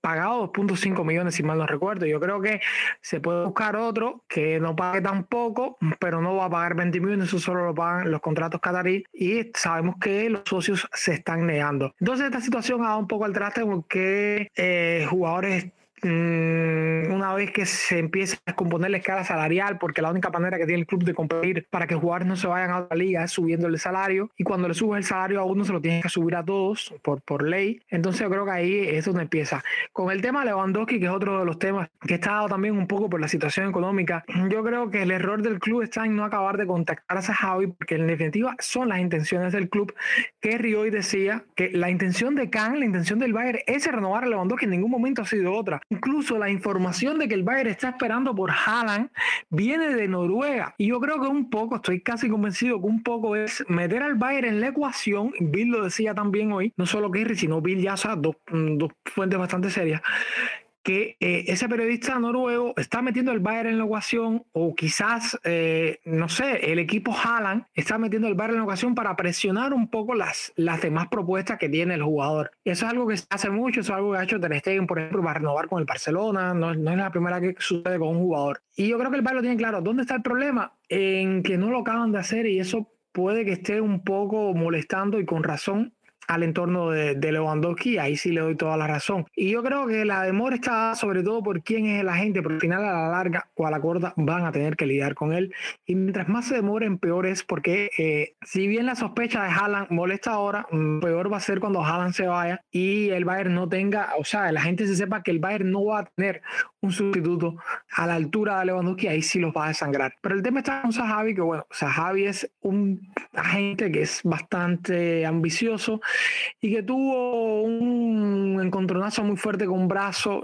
pagado 2.5 millones, si mal no recuerdo. Yo creo que se puede buscar otro que no pague tan poco, pero no va a pagar 20 millones, eso solo lo pagan los contratos catarí y sabemos que los socios se están negando. Entonces esta situación ha dado un poco al traste porque eh, jugadores una vez que se empieza a descomponer la escala salarial, porque la única manera que tiene el club de competir para que jugadores no se vayan a otra liga es subiendo el salario, y cuando le subes el salario a uno se lo tienes que subir a todos por, por ley. Entonces yo creo que ahí es donde empieza. Con el tema Lewandowski, que es otro de los temas que está dado también un poco por la situación económica, yo creo que el error del club está en no acabar de contactar a Javi, porque en definitiva son las intenciones del club, que hoy decía que la intención de Khan, la intención del Bayern es renovar a Lewandowski, en ningún momento ha sido otra. Incluso la información de que el Bayern está esperando por Haaland viene de Noruega. Y yo creo que un poco, estoy casi convencido que un poco es meter al Bayern en la ecuación. Bill lo decía también hoy, no solo Kirri, sino Bill ya, dos, dos fuentes bastante serias que eh, ese periodista noruego está metiendo el Bayern en la ecuación o quizás, eh, no sé, el equipo Haaland está metiendo el Bayern en la ecuación para presionar un poco las, las demás propuestas que tiene el jugador. Eso es algo que se hace mucho, eso es algo que ha hecho Ter Stegen, por ejemplo, para renovar con el Barcelona, no, no es la primera que sucede con un jugador. Y yo creo que el Bayern lo tiene claro. ¿Dónde está el problema? En que no lo acaban de hacer y eso puede que esté un poco molestando y con razón al entorno de, de, Lewandowski, ahí sí le doy toda la razón. Y yo creo que la demora está sobre todo por quién es el agente, pero al final a la larga o a la corta van a tener que lidiar con él. Y mientras más se demoren, peor es porque eh, si bien la sospecha de Haaland molesta ahora, mm, peor va a ser cuando Haaland se vaya y el Bayern no tenga, o sea, la gente se sepa que el Bayern no va a tener un sustituto a la altura de Lewandowski, ahí sí los va a desangrar. Pero el tema está con Sahavi, que bueno, Sahavi es un agente que es bastante ambicioso y que tuvo un encontronazo muy fuerte con un brazo,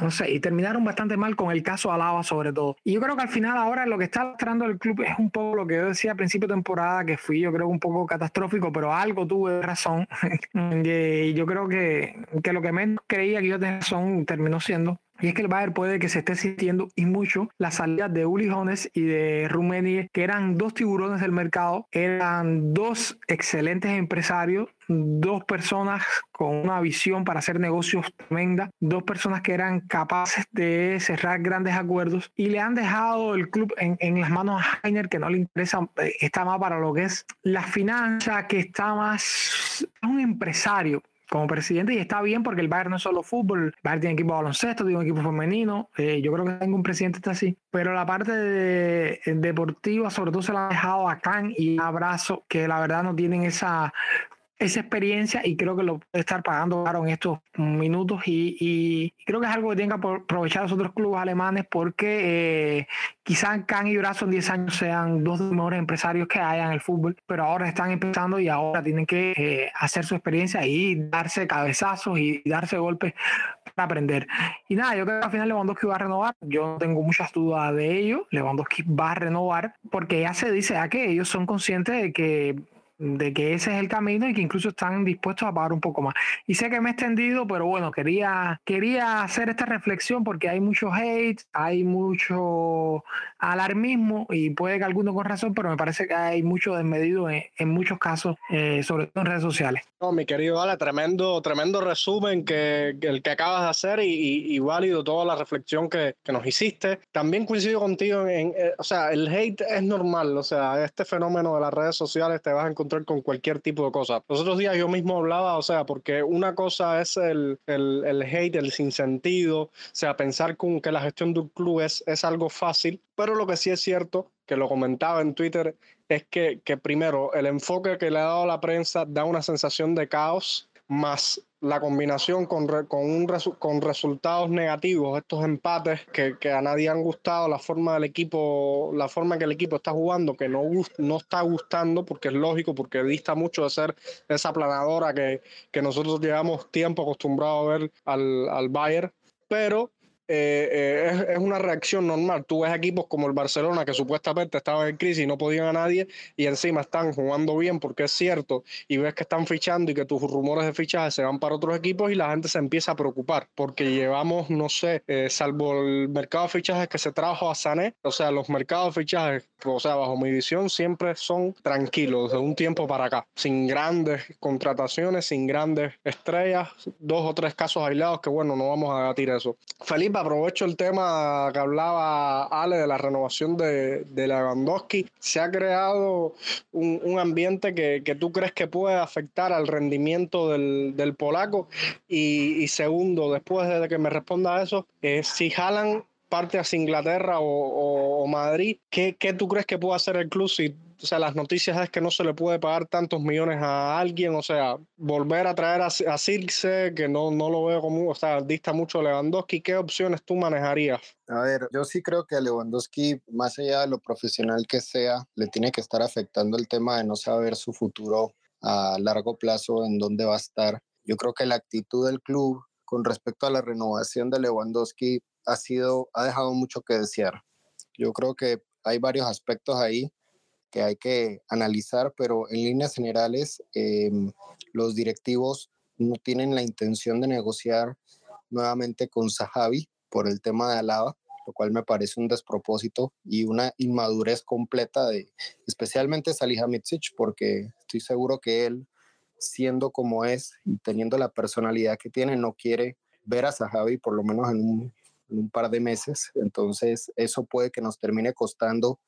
no sé, y terminaron bastante mal con el caso Alaba sobre todo. Y yo creo que al final ahora lo que está mostrando el club es un poco lo que yo decía a principio de temporada, que fui yo creo un poco catastrófico, pero algo tuve razón. (laughs) y yo creo que, que lo que menos creía que yo tenía razón terminó siendo y es que el Bayern puede que se esté sintiendo y mucho la salida de Uli Jones y de Rummenigge, que eran dos tiburones del mercado, eran dos excelentes empresarios, dos personas con una visión para hacer negocios tremenda, dos personas que eran capaces de cerrar grandes acuerdos y le han dejado el club en, en las manos a Heiner, que no le interesa, eh, está más para lo que es la finanza, que está más un empresario como presidente y está bien porque el Bayern no es solo fútbol, el Bayern tiene equipo de baloncesto, tiene un equipo femenino, eh, yo creo que tengo un presidente está así, pero la parte de, deportiva sobre todo se la ha dejado a Khan y a Abrazo, que la verdad no tienen esa esa experiencia y creo que lo puede estar pagando caro en estos minutos y, y, creo que es algo que tienen que aprovechar los otros clubes alemanes porque eh, quizás Can y Brazo en 10 años sean dos de los mejores empresarios que haya en el fútbol, pero ahora están empezando y ahora tienen que eh, hacer su experiencia y darse cabezazos y darse golpes para aprender. Y nada, yo creo que al final Lewandowski va a renovar, yo no tengo muchas dudas de ello, Lewandowski va a renovar porque ya se dice ya que ellos son conscientes de que de que ese es el camino y que incluso están dispuestos a pagar un poco más. Y sé que me he extendido, pero bueno, quería, quería hacer esta reflexión porque hay mucho hate, hay mucho alarmismo y puede que alguno con razón, pero me parece que hay mucho desmedido en, en muchos casos, eh, sobre todo en redes sociales. No, mi querido Ale, tremendo, tremendo resumen que, el que acabas de hacer y, y, válido toda la reflexión que, que, nos hiciste. También coincido contigo en, eh, o sea, el hate es normal, o sea, este fenómeno de las redes sociales te vas a encontrar con cualquier tipo de cosa. Los otros días yo mismo hablaba, o sea, porque una cosa es el, el, el hate, el sinsentido, o sea, pensar que la gestión de un club es, es algo fácil, pero lo que sí es cierto, que lo comentaba en Twitter, es que, que primero el enfoque que le ha dado la prensa da una sensación de caos más la combinación con, con, un con resultados negativos, estos empates que, que, a nadie han gustado, la forma del equipo, la forma que el equipo está jugando, que no, no está gustando, porque es lógico, porque dista mucho de ser esa planadora que, que nosotros llevamos tiempo acostumbrados a ver al, al Bayern, pero eh, eh, es, una reacción normal. Tú ves equipos como el Barcelona, que supuestamente estaban en crisis y no podían a nadie, y encima están jugando bien porque es cierto, y ves que están fichando y que tus rumores de fichaje se van para otros equipos y la gente se empieza a preocupar, porque llevamos, no sé, eh, salvo el mercado de fichajes que se trajo a Sané, o sea, los mercados de fichajes, o sea, bajo mi visión, siempre son tranquilos de un tiempo para acá, sin grandes contrataciones, sin grandes estrellas, dos o tres casos aislados que, bueno, no vamos a debatir eso. Felipe aprovecho el tema que hablaba Ale de la renovación de, de Lewandowski. Se ha creado un, ambiente que, tú crees que puede afectar al rendimiento del, polaco. Y, segundo, después de que me responda a eso, eh, si jalan parte hacia Inglaterra o, Madrid, ¿qué, ¿qué, tú crees que puede hacer el club si o sea, las noticias es que no se le puede pagar tantos millones a alguien, o sea, volver a traer a, a Circe, que no, no lo veo como, o sea, dista mucho Lewandowski, ¿qué opciones tú manejarías? A ver, yo sí creo que a Lewandowski, más allá de lo profesional que sea, le tiene que estar afectando el tema de no saber su futuro a largo plazo, en dónde va a estar. Yo creo que la actitud del club con respecto a la renovación de Lewandowski ha sido, ha dejado mucho que desear. Yo creo que hay varios aspectos ahí que hay que analizar, pero en líneas generales em, los directivos no tienen la intención de negociar nuevamente con Sahabi por el tema de Alaba, lo cual me parece un despropósito y una inmadurez completa de especialmente Salihamidzic, porque estoy seguro que él, siendo como es y teniendo la personalidad que tiene, no quiere ver a Sahabi por lo menos en un, en un par de meses. Entonces, eso puede que nos termine costando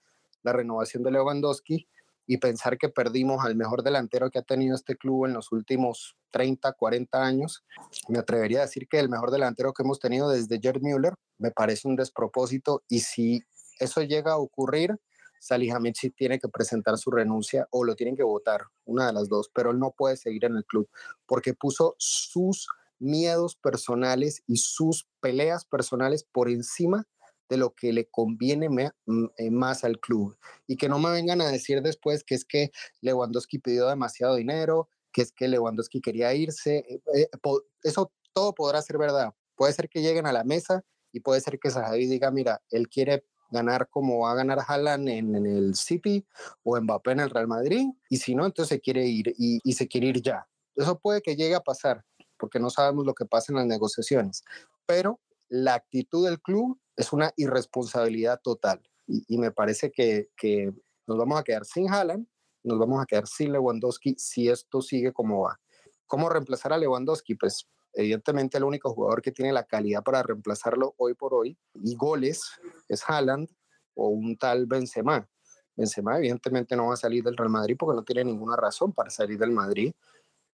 la renovación de Lewandowski y pensar que perdimos al mejor delantero que ha tenido este club en los últimos 30, 40 años. Me atrevería a decir que el mejor delantero que hemos tenido desde Gerd Müller me parece un despropósito y si eso llega a ocurrir, Salihamidzic tiene que presentar su renuncia o lo tienen que votar, una de las dos, pero él no puede seguir en el club porque puso sus miedos personales y sus peleas personales por encima de lo que le conviene mm, eh, más al club. Y que no me vengan a decir después que es que Lewandowski pidió demasiado dinero, que es que Lewandowski quería irse. Eh, eh, eso todo podrá ser verdad. Puede ser que lleguen a la mesa y puede ser que Sahabi diga, mira, él quiere ganar como va a ganar Haaland en, el City o Mbappé en el Real Madrid, y si no, entonces se quiere ir y, y se quiere ir ya. Eso puede que llegue a pasar, porque no sabemos lo que pasa en las negociaciones, pero la actitud del club es una irresponsabilidad total. Y, me parece que, que, nos vamos a quedar sin Haaland, nos vamos a quedar sin Lewandowski si esto sigue como va. ¿Cómo reemplazar a Lewandowski? Pues evidentemente el único jugador que tiene la calidad para reemplazarlo hoy por hoy y goles es Haaland o un tal Benzema. Benzema evidentemente no va a salir del Real Madrid porque no tiene ninguna razón para salir del Madrid.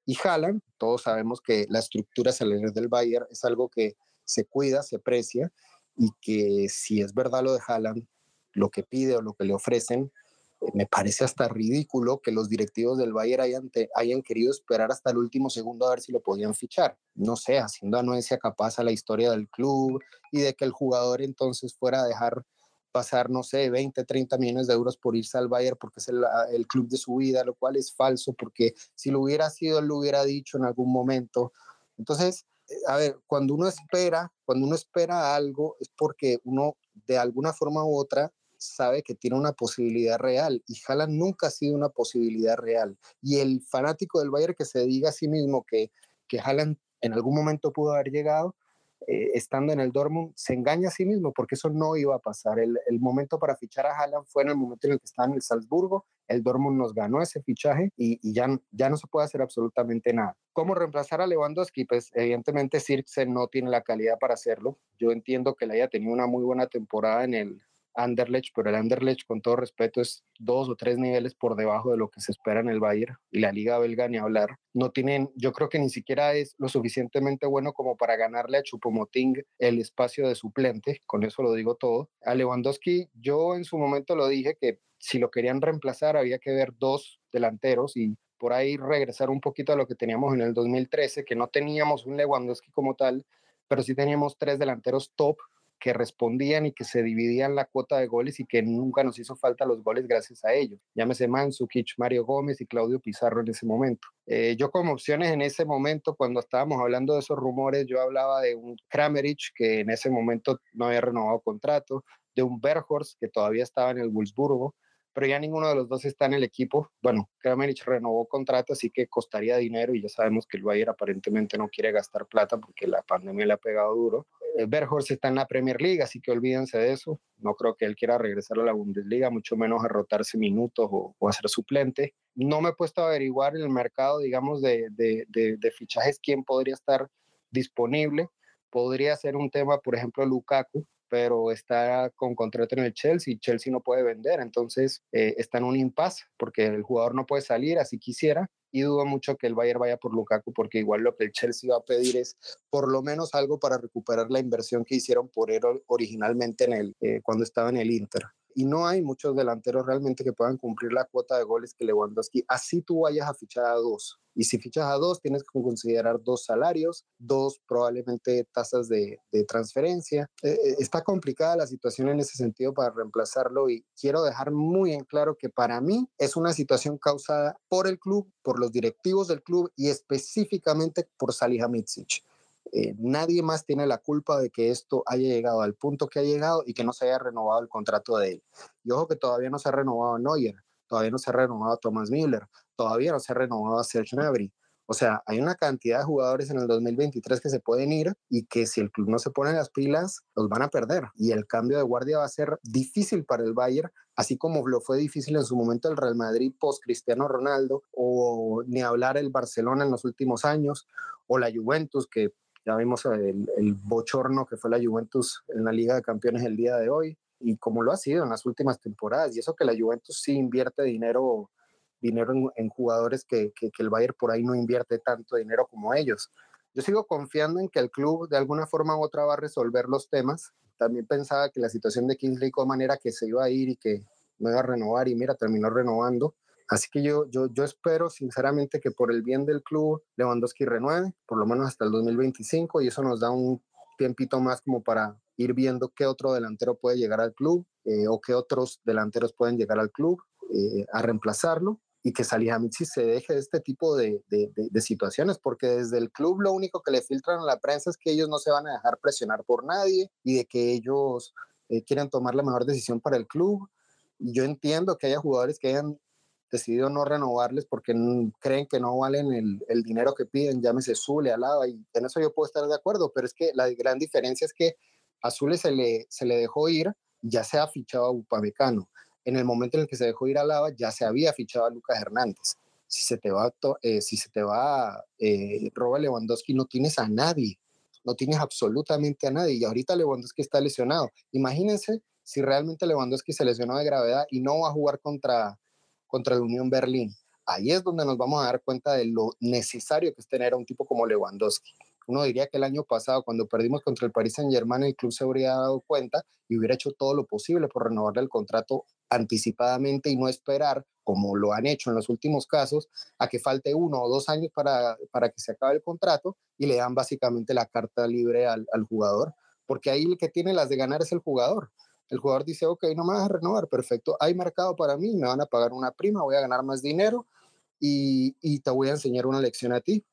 Y Haaland, todos sabemos que la estructura salarial del Bayern es algo que se cuida, se precia y que si es verdad lo de Haaland, lo que pide o lo que le ofrecen, eh, me parece hasta ridículo que los directivos del Bayern hayan, hayan querido esperar hasta el último segundo a ver si lo podían fichar. No sé, haciendo anuencia capaz a la historia del club y de que el jugador entonces fuera a dejar pasar, no sé, 20, 30 millones de euros por irse al Bayern porque es el, el club de su vida, lo cual es falso porque si lo hubiera sido, lo hubiera dicho en algún momento. Entonces, a ver, cuando uno espera, cuando uno espera algo es porque uno de alguna forma u otra sabe que tiene una posibilidad real y Haaland nunca ha sido una posibilidad real. Y el fanático del Bayern que se diga a sí mismo que, que Haaland en algún momento pudo haber llegado, eh, estando en el Dortmund, se engaña a sí mismo porque eso no iba a pasar. El, el, momento para fichar a Haaland fue en el momento en el que estaba en el Salzburgo, el Dortmund nos ganó ese fichaje y, ya, no se puede hacer absolutamente nada. ¿Cómo reemplazar a Lewandowski? Pues evidentemente Sirkse no tiene la calidad para hacerlo. Yo entiendo que le haya tenido una muy buena temporada en el, Anderlecht, pero el Anderlecht, con todo respeto, es dos o tres niveles por debajo de lo que se espera en el Bayern y la Liga Belga ni hablar. No tienen, yo creo que ni siquiera es lo suficientemente bueno como para ganarle a Chupomoting el espacio de suplente, con eso lo digo todo. A Lewandowski, yo en su momento lo dije que si lo querían reemplazar había que ver dos delanteros y por ahí regresar un poquito a lo que teníamos en el 2013, que no teníamos un Lewandowski como tal, pero sí teníamos tres delanteros top que respondían y que se dividían la cuota de goles y que nunca nos hizo falta los goles gracias a ellos. Llámese Mansukic, Mario Gómez y Claudio Pizarro en ese momento. Eh, yo como opciones en ese momento, cuando estábamos hablando de esos rumores, yo hablaba de un Kramerich que en ese momento no había renovado contrato, de un Berghorst que todavía estaba en el Wolfsburgo, pero ya ninguno de los dos está en el equipo. Bueno, Kramerich renovó contrato, así que costaría dinero y ya sabemos que el Bayern aparentemente no quiere gastar plata porque la pandemia le ha pegado duro. Eh, Berghorst está en la Premier League, así que olvídense de eso. No creo que él quiera regresar a la Bundesliga, mucho menos a rotarse minutos o, o a ser suplente. No me he puesto a averiguar en el mercado, digamos, de, de, de, de fichajes quién podría estar disponible. Podría ser un tema, por ejemplo, Lukaku, pero está con contrato en el Chelsea y Chelsea no puede vender, entonces eh, está en un impasse porque el jugador no puede salir así quisiera y dudo mucho que el Bayern vaya por Lukaku porque igual lo que el Chelsea va a pedir es por lo menos algo para recuperar la inversión que hicieron por él originalmente en el, eh, cuando estaba en el Inter y no hay muchos delanteros realmente que puedan cumplir la cuota de goles que Lewandowski, así tú vayas a fichar a dos. Y si fichas a dos, tienes que considerar dos salarios, dos probablemente tasas de, transferencia. Eh, eh, está complicada la situación en ese sentido para reemplazarlo y quiero dejar muy en claro que para mí es una situación causada por el club, por los directivos del club y específicamente por Salihamidzic. Eh, nadie más tiene la culpa de que esto haya llegado al punto que ha llegado y que no se haya renovado el contrato de él. Y ojo que todavía no se ha renovado Neuer, todavía no se ha renovado Thomas Müller, todavía no se ha renovado Serge Gnabry. O sea, hay una cantidad de jugadores en el 2023 que se pueden ir y que si el club no se pone las pilas, los van a perder. Y el cambio de guardia va a ser difícil para el Bayern, así como lo fue difícil en su momento el Real Madrid post Cristiano Ronaldo, o ni hablar el Barcelona en los últimos años, o la Juventus, que ya vimos el, bochorno que fue la Juventus en la Liga de Campeones el día de hoy y como lo ha sido en las últimas temporadas. Y eso que la Juventus sí invierte dinero, dinero en, jugadores que, que, el Bayern por ahí no invierte tanto dinero como ellos. Yo sigo confiando en que el club de alguna forma u otra va a resolver los temas. También pensaba que la situación de Kingsley como manera que se iba a ir y que no iba a renovar y mira, terminó renovando. Así que yo, yo, yo espero sinceramente que por el bien del club Lewandowski renueve, por lo menos hasta el 2025, y eso nos da un tiempito más como para ir viendo qué otro delantero puede llegar al club eh, o qué otros delanteros pueden llegar al club eh, a reemplazarlo y que Salihamidzic se deje de este tipo de, de, situaciones, porque desde el club lo único que le filtran a la prensa es que ellos no se van a dejar presionar por nadie y de que ellos eh, quieren tomar la mejor decisión para el club. Y yo entiendo que haya jugadores que hayan decidido no renovarles porque creen que no valen el, el dinero que piden, llámese Zule, Alaba, y en eso yo puedo estar de acuerdo, pero es que la gran diferencia es que a Zule se le, se le dejó ir, ya se ha fichado a Upamecano. En el momento en el que se dejó ir a Alaba, ya se había fichado a Lucas Hernández. Si se te va, eh, si se te va eh, Robert Lewandowski, no tienes a nadie, no tienes absolutamente a nadie. Y ahorita Lewandowski está lesionado. Imagínense si realmente Lewandowski se lesionó de gravedad y no va a jugar contra, contra la Unión Berlín. Ahí es donde nos vamos a dar cuenta de lo necesario que es tener a un tipo como Lewandowski. Uno diría que el año pasado, cuando perdimos contra el Paris Saint Germain, el club se habría dado cuenta y hubiera hecho todo lo posible por renovarle el contrato anticipadamente y no esperar, como lo han hecho en los últimos casos, a que falte uno o dos años para, para que se acabe el contrato y le dan básicamente la carta libre al, al jugador, porque ahí el que tiene las de ganar es el jugador. El jugador dice, ok, no me vas a renovar, perfecto, hay mercado para mí, me van a pagar una prima, voy a ganar más dinero y, y te voy a enseñar una lección a ti.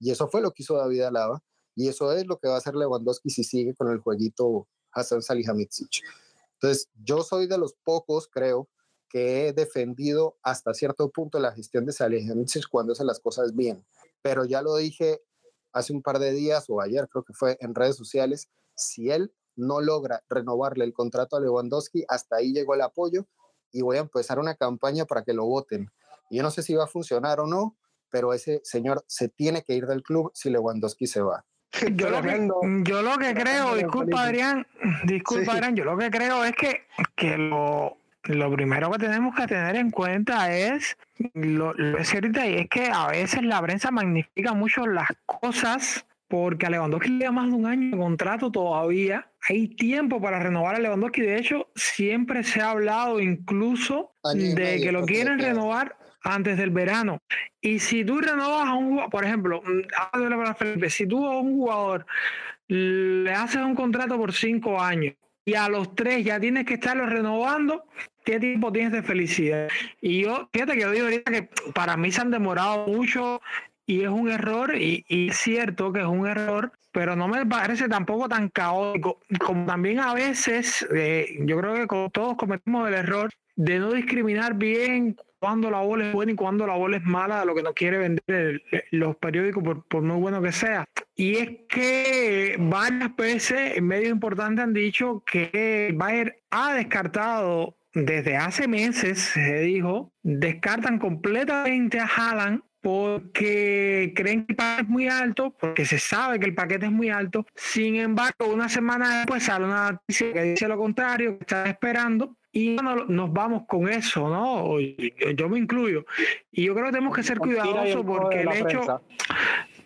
Y eso fue lo que hizo David Alaba y eso es lo que va a hacer Lewandowski si sigue con el jueguito Hassan Salihamidzic. Entonces, yo soy de los pocos, creo, que he defendido hasta cierto punto la gestión de Salihamidzic cuando hace las cosas bien. Pero ya lo dije hace un par de días o ayer, creo que fue en redes sociales, si él no logra renovarle el contrato a Lewandowski, hasta ahí llegó el apoyo y voy a empezar una campaña para que lo voten. Yo no sé si va a funcionar o no, pero ese señor se tiene que ir del club si Lewandowski se va. (laughs) Yo lo, que, yo lo que creo, disculpa Adrián, disculpa Adrián, yo lo que creo es que, que lo, lo primero que tenemos que tener en cuenta es lo, lo es cierto y es que a veces la prensa magnifica mucho las cosas porque a Lewandowski le da más de un año de contrato todavía. Hay tiempo para renovar a Lewandowski. De hecho, siempre se ha hablado incluso de que lo quieren renovar antes del verano. Y si tú renovas a un jugador, por ejemplo, mm, si tú a un jugador le haces un contrato por cinco años y a los tres ya tienes que estarlo renovando, ¿qué tiempo tienes de felicidad? Y yo, fíjate que yo digo ahorita que para mí se han demorado mucho y es un error, y, es cierto que es un error, pero no me parece tampoco tan caótico, como también a veces, eh, yo creo que todos cometemos el error de no discriminar bien cuando la bola es buena y cuando la bola es mala, lo que nos quiere vender los periódicos, por, por, muy bueno que sea. Y es que varias veces medios importantes han dicho que Bayer ha descartado desde hace meses, se dijo, descartan completamente a Haaland porque creen que el paquete es muy alto, porque se sabe que el paquete es muy alto. Sin embargo, una semana después sale una noticia que dice lo contrario, que están esperando. Y bueno, nos vamos con eso, ¿no? Yo, me incluyo. Y yo creo que tenemos que ser cuidadosos porque el hecho...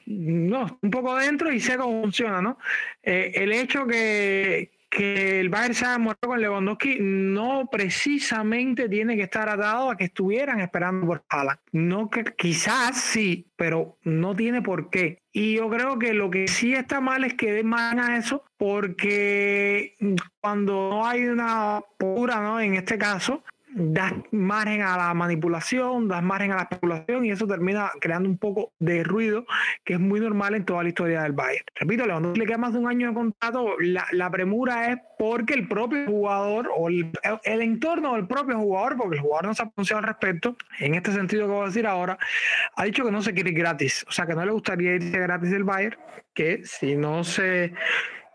No, un poco dentro y sé cómo funciona, ¿no? Eh, el hecho que, que el haya muerto con Lewandowski no precisamente tiene que estar atado a que estuvieran esperando por Haaland. No que quizás sí, pero no tiene por qué. Y yo creo que lo que sí está mal es que den más a eso, porque cuando no hay una pura, ¿no? En este caso, das margen a la manipulación, das margen a la especulación y eso termina creando un poco de ruido que es muy normal en toda la historia del Bayern. Repito, Lewandowski le queda más de un año de contrato, la, la premura es porque el propio jugador o el, entorno del propio jugador, porque el jugador no se ha pronunciado al respecto, en este sentido que voy a decir ahora, ha dicho que no se quiere ir gratis, o sea que no le gustaría irse gratis del Bayern, que si no se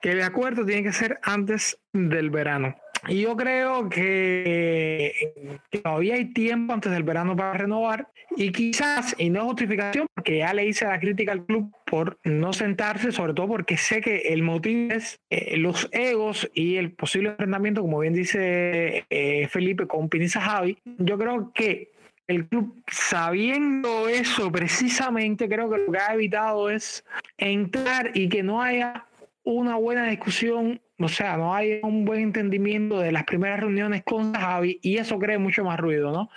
que el acuerdo tiene que ser antes del verano. Y yo creo que, todavía hay tiempo antes del verano para renovar y quizás, y no justificación, porque ya le hice la crítica al club por no sentarse, sobre todo porque sé que el motivo es eh, los egos y el posible enfrentamiento, como bien dice eh, Felipe con Pinisa Javi. Yo creo que el club, sabiendo eso precisamente, creo que lo que ha evitado es entrar y que no haya una buena discusión, o sea, no hay un buen entendimiento de las primeras reuniones con Javi y eso crea mucho más ruido, ¿no?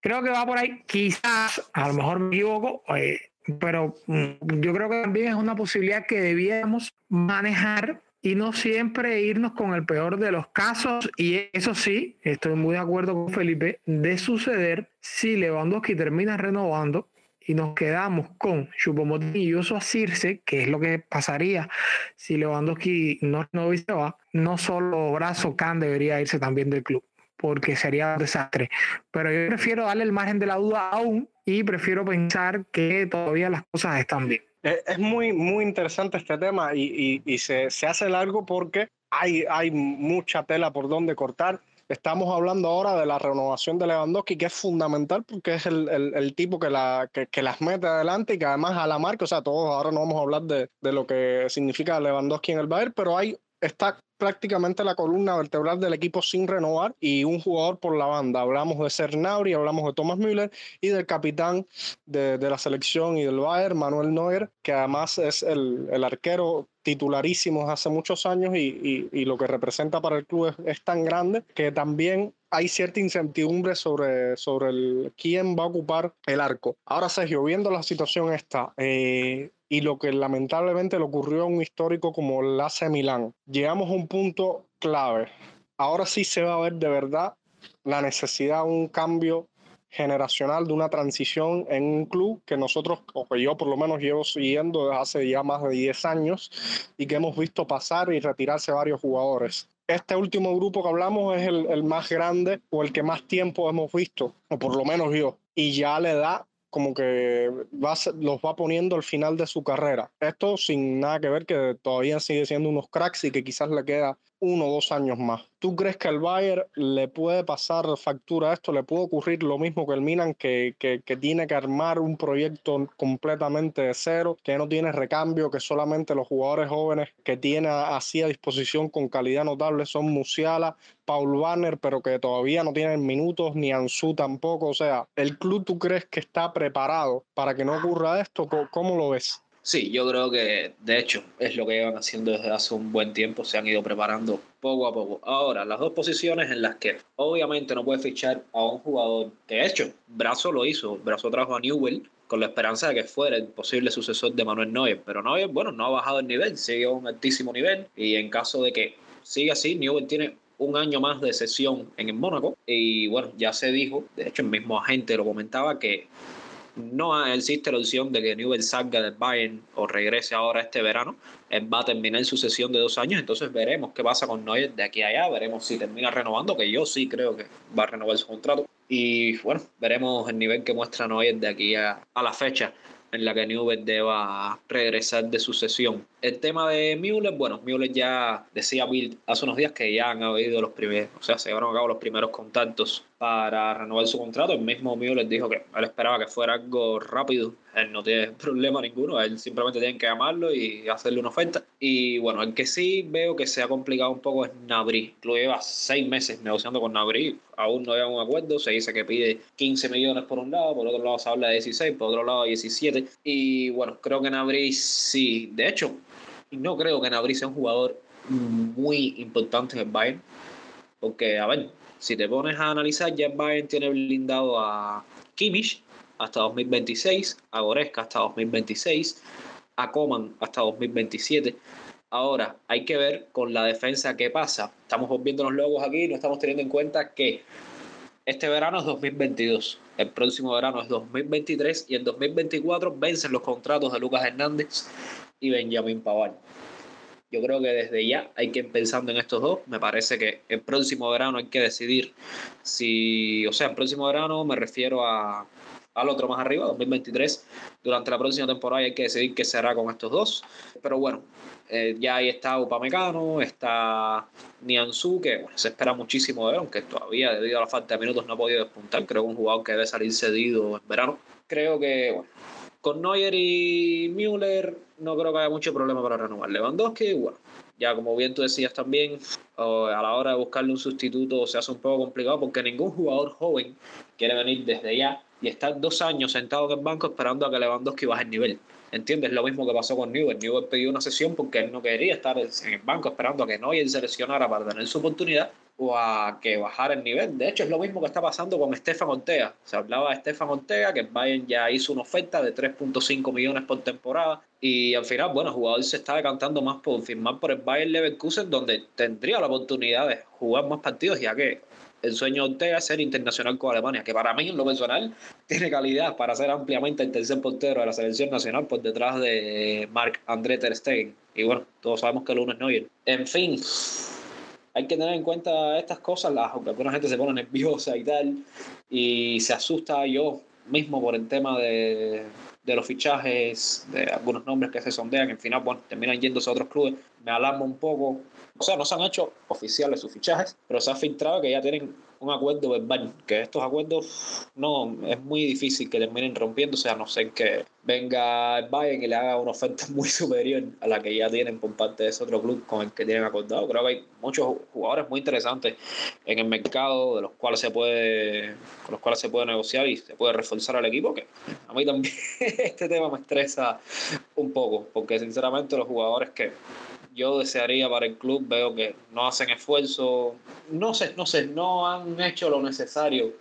Creo que va por ahí, quizás, a lo mejor me equivoco, eh, pero mm, yo creo que también es una posibilidad que debíamos manejar y no siempre irnos con el peor de los casos. Y eso sí, estoy muy de acuerdo con Felipe, de suceder si Lewandowski termina renovando y nos quedamos con Chupomotín y Yoso Circe, que es lo que pasaría si Lewandowski no, no se va, no solo Brazo Can debería irse también del club, porque sería un desastre. Pero yo prefiero darle el margen de la duda aún y prefiero pensar que todavía las cosas están bien. Es muy, muy interesante este tema y, y, y se, se, hace largo porque hay, hay mucha tela por donde cortar. Estamos hablando ahora de la renovación de Lewandowski, que es fundamental porque es el, el, tipo que, la, que, que, las mete adelante y que además a la marca, o sea, todos ahora no vamos a hablar de, de lo que significa Lewandowski en el Bayern, pero hay está prácticamente la columna vertebral del equipo sin renovar y un jugador por la banda. Hablamos de Sernauri, hablamos de Thomas Müller y del capitán de, de, la selección y del Bayern, Manuel Neuer, que además es el, el arquero titularísimo hace muchos años y, y, y, lo que representa para el club es, es, tan grande que también hay cierta incertidumbre sobre, sobre el, quién va a ocupar el arco. Ahora, Sergio, viendo la situación esta, eh, y lo que lamentablemente le ocurrió a un histórico como el AC Milán. Llegamos a un punto clave. Ahora sí se va a ver de verdad la necesidad de un cambio generacional, de una transición en un club que nosotros, o que yo por lo menos llevo siguiendo desde hace ya más de 10 años y que hemos visto pasar y retirarse varios jugadores. Este último grupo que hablamos es el, el más grande o el que más tiempo hemos visto, o por lo menos yo, y ya le da como que va, los va poniendo al final de su carrera. Esto sin nada que ver que todavía sigue siendo unos cracks y que quizás le queda uno o dos años más. ¿Tú crees que al Bayern le puede pasar factura a esto? ¿Le puede ocurrir lo mismo que el Milan, que, que, tiene que armar un proyecto completamente de cero, que no tiene recambio, que solamente los jugadores jóvenes que tiene así a disposición con calidad notable son Musiala, Paul Warner, pero que todavía no tienen minutos, ni Ansu tampoco? O sea, ¿el club tú crees que está preparado para que no ocurra esto? ¿Cómo lo ves? Sí, yo creo que de hecho es lo que llevan haciendo desde hace un buen tiempo, se han ido preparando poco a poco. Ahora, las dos posiciones en las que obviamente no puede fichar a un jugador, de hecho, Brazo lo hizo, Brazo trajo a Newell con la esperanza de que fuera el posible sucesor de Manuel Neuer, pero Neuer, bueno, no ha bajado el nivel, sigue a un altísimo nivel y en caso de que siga así, Newell tiene un año más de sesión en el Mónaco y bueno, ya se dijo, de hecho el mismo agente lo comentaba que no existe la opción de que Newell salga del Bayern o regrese ahora este verano. Él va a terminar su sesión de dos años, entonces veremos qué pasa con Neuer de aquí a allá, veremos si termina renovando, que yo sí creo que va a renovar su contrato. Y bueno, veremos el nivel que muestra Neuer de aquí a, a la fecha en la que Newell deba regresar de su sesión. El tema de Müller, bueno, Müller ya decía Bill hace unos días que ya han habido los primeros, o sea, se llevaron a cabo los primeros contactos para renovar su contrato. El mismo Müller dijo que él esperaba que fuera algo rápido. Él no tiene (laughs) problema ninguno, él simplemente tiene que llamarlo y hacerle una oferta. Y bueno, el que sí veo que se ha complicado un poco es Nabri. Lo lleva seis meses negociando con Nabri, aún no hay un acuerdo. Se dice que pide 15 millones por un lado, por otro lado se habla de 16, por otro lado 17. Y bueno, creo que Nabri sí, de hecho, no creo que Nabri sea un jugador muy importante en Bayern. Porque, a ver, si te pones a analizar, ya Bayern tiene blindado a Kimmich hasta 2026, a Goretzka hasta 2026, a Coman hasta 2027. Ahora, hay que ver con la defensa qué pasa. Estamos viendo los logos aquí y no estamos teniendo en cuenta que este verano es 2022, el próximo verano es 2023 y en 2024 vencen los contratos de Lucas Hernández y Benjamin Pavard. Yo creo que desde ya hay que ir pensando en estos dos. Me parece que el próximo verano hay que decidir si, o sea, el próximo verano me refiero a, al otro más arriba, 2023. Durante la próxima temporada hay que decidir qué será con estos dos. Pero bueno, eh, ya ahí está Upamecano, está Nianzú, que bueno, se espera muchísimo de él, aunque todavía debido a la falta de minutos no ha podido despuntar. Creo que un jugador que debe salir cedido en verano. Creo que, bueno, con Neuer y Müller no creo que haya mucho problema para renovar. Lewandowski, bueno, ya como bien tú decías también, a la hora de buscarle un sustituto se hace un poco complicado porque ningún jugador joven quiere venir desde ya y estar dos años sentado en el banco esperando a que Lewandowski baje el nivel. ¿Entiendes? Lo mismo que pasó con Newell. Newell pidió una sesión porque él no quería estar en el banco esperando a que Neuer se lesionara para tener su oportunidad o a que bajara el nivel. De hecho, es lo mismo que está pasando con Estefan Ortega. Se hablaba de Estefan Ortega, que Bayern ya hizo una oferta de 3.5 millones por temporada. Y al final, bueno, el jugador se está decantando más por firmar por el Bayern Leverkusen, donde tendría la oportunidad de jugar más partidos, ya que el sueño de Ortega es ser internacional con Alemania, que para mí, en lo personal, tiene calidad para ser ampliamente el tercer portero de la selección nacional por detrás de Marc André Ter Stegen. Y bueno, todos sabemos que el uno es Neuer. En fin, hay que tener en cuenta estas cosas, aunque alguna gente se pone nerviosa y tal, y se asusta yo mismo por el tema de, de los fichajes, de algunos nombres que se sondean, en final, bueno, terminan yéndose a otros clubes, me alarma un poco. O sea, no se han hecho oficiales sus fichajes, pero se ha filtrado que ya tienen un acuerdo verbal, que estos acuerdos no es muy difícil que terminen rompiéndose a no ser que venga el Bayern y le haga una oferta (laughs) muy superior a la que ya tienen por parte de ese otro club con el que tienen acordado. Creo que hay muchos jugadores muy interesantes en el mercado de los cuales se puede con los cuales se puede negociar y se puede reforzar al equipo que a mí también (laughs) este tema me estresa un poco porque sinceramente los jugadores que yo desearía para el club, veo que no hacen esfuerzo, no sé, no sé, no han hecho lo necesario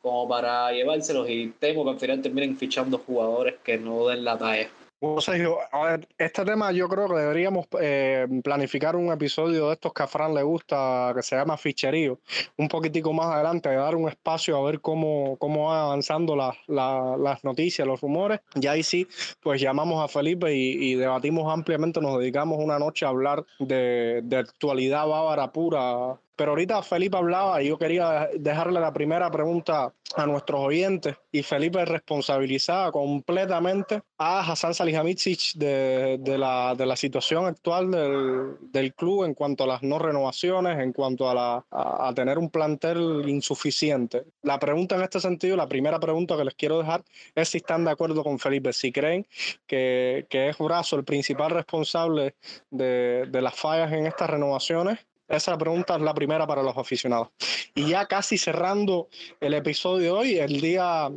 como para llevárselos y temo que al final terminen fichando jugadores que no den la talla. Bueno, Sergio, a ver, este tema yo creo que deberíamos eh, planificar un episodio de estos que a Fran le gusta, que se llama Ficherío, un poquitico más adelante, de dar un espacio a ver cómo, cómo van avanzando las noticias, los rumores. Y ahí sí, pues llamamos a Felipe y, debatimos ampliamente, nos dedicamos una noche a hablar de, de actualidad bávara pura Pero ahorita Felipe hablaba y yo quería dejarle la primera pregunta a nuestros oyentes y Felipe responsabilizaba completamente a Hassan Salihamidzic de, de, la, de la situación actual del, del, club en cuanto a las no renovaciones, en cuanto a, la, a, tener un plantel insuficiente. La pregunta en este sentido, la primera pregunta que les quiero dejar es si están de acuerdo con Felipe, si creen que, que es Brazo el principal responsable de, de las fallas en estas renovaciones esa pregunta es la primera para los aficionados. Y ya casi cerrando el episodio de hoy, el día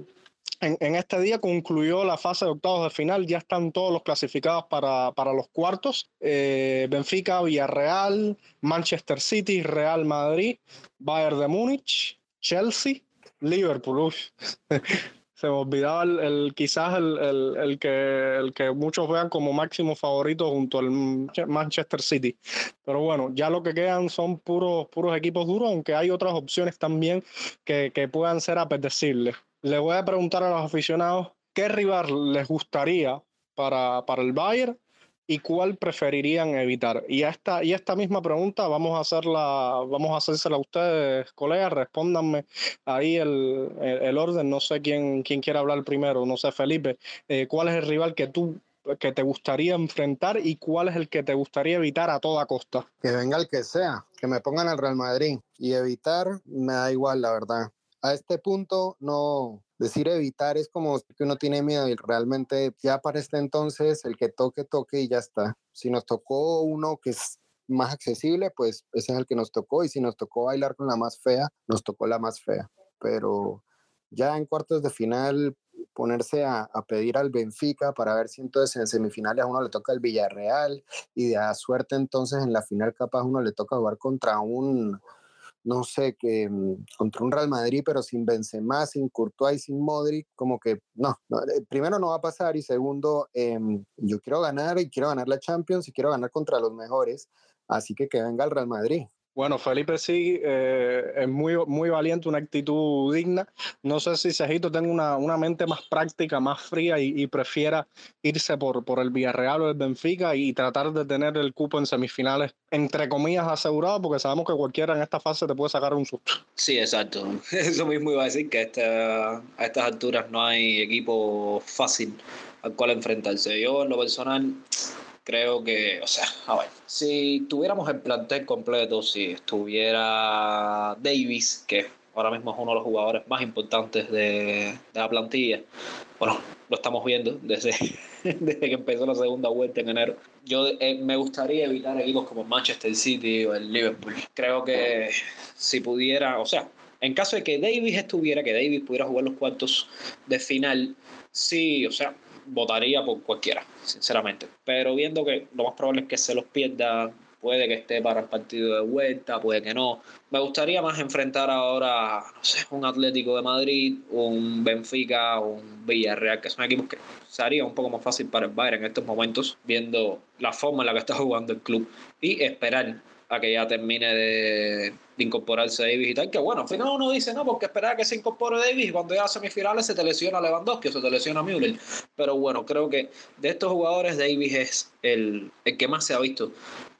en, este día concluyó la fase de octavos de final, ya están todos los clasificados para, para los cuartos. Eh, Benfica, Villarreal, Manchester City, Real Madrid, Bayern de Múnich, Chelsea, Liverpool. Se me olvidaba el, quizás el, el, que, el que muchos vean como máximo favorito junto al Manchester City. Pero bueno, ya lo que quedan son puros, puros equipos duros, aunque hay otras opciones también que, que puedan ser apetecibles. Le voy a preguntar a los aficionados qué rival les gustaría para, para el Bayern y cuál preferirían evitar. Y esta, y esta misma pregunta vamos a hacerla, vamos a hacérsela a ustedes, colegas, respóndanme ahí el, el, orden, no sé quién, quién quiere hablar primero, no sé, Felipe, eh, ¿cuál es el rival que tú que te gustaría enfrentar y cuál es el que te gustaría evitar a toda costa? Que venga el que sea, que me pongan al Real Madrid y evitar me da igual, la verdad. A este punto no, decir evitar es como que uno tiene miedo y realmente ya para este entonces el que toque, toque y ya está. Si nos tocó uno que es más accesible, pues ese es el que nos tocó y si nos tocó bailar con la más fea, nos tocó la más fea. Pero ya en cuartos de final ponerse a, pedir al Benfica para ver si entonces en semifinales a uno le toca el Villarreal y de a suerte entonces en la final capaz uno le toca jugar contra un no sé, que mm, contra un Real Madrid, pero sin Benzema, sin Courtois sin Modric, como que no, eh, primero no va a pasar y segundo, em, yo quiero ganar y quiero ganar la Champions y quiero ganar contra los mejores, así que que venga el Real Madrid. Bueno, Felipe sí eh, es muy, muy valiente, una actitud digna. No sé si Cejito tenga una, una mente más práctica, más fría y, prefiera irse por, por el Villarreal o el Benfica y tratar de tener el cupo en semifinales, entre comillas, asegurado, porque sabemos que cualquiera en esta fase te puede sacar un susto. Sí, exacto. (laughs) Eso mismo iba a decir que a estas alturas no hay equipo fácil al cual enfrentarse. Yo, en lo personal, creo que, o sea, (laughs) a ver, si tuviéramos el plantel completo, si estuviera Davis, que ahora mismo es uno de los jugadores más importantes de, la plantilla, bueno, lo estamos viendo desde, (laughs) desde que empezó la segunda vuelta en enero. Yo eh, me gustaría evitar equipos como Manchester City o el Liverpool. Creo que si pudiera, o sea, en caso de que Davis estuviera, que Davis pudiera jugar los cuartos de final, sí, o sea, votaría por cualquiera, sinceramente. Pero viendo que lo más probable es que se los pierda, puede que esté para el partido de vuelta, puede que no. Me gustaría más enfrentar ahora, no sé, un Atlético de Madrid, un Benfica, un Villarreal, que son equipos que sería un poco más fácil para el Bayern en estos momentos, viendo la forma en la que está jugando el club y esperar que ya termine de, incorporarse Davis y tal, que bueno, al final uno dice, no, porque esperaba que se incorpore Davis y cuando ya a semifinales se te lesiona Lewandowski o se te lesiona Müller. Pero bueno, creo que de estos jugadores Davis es el, el que más se ha visto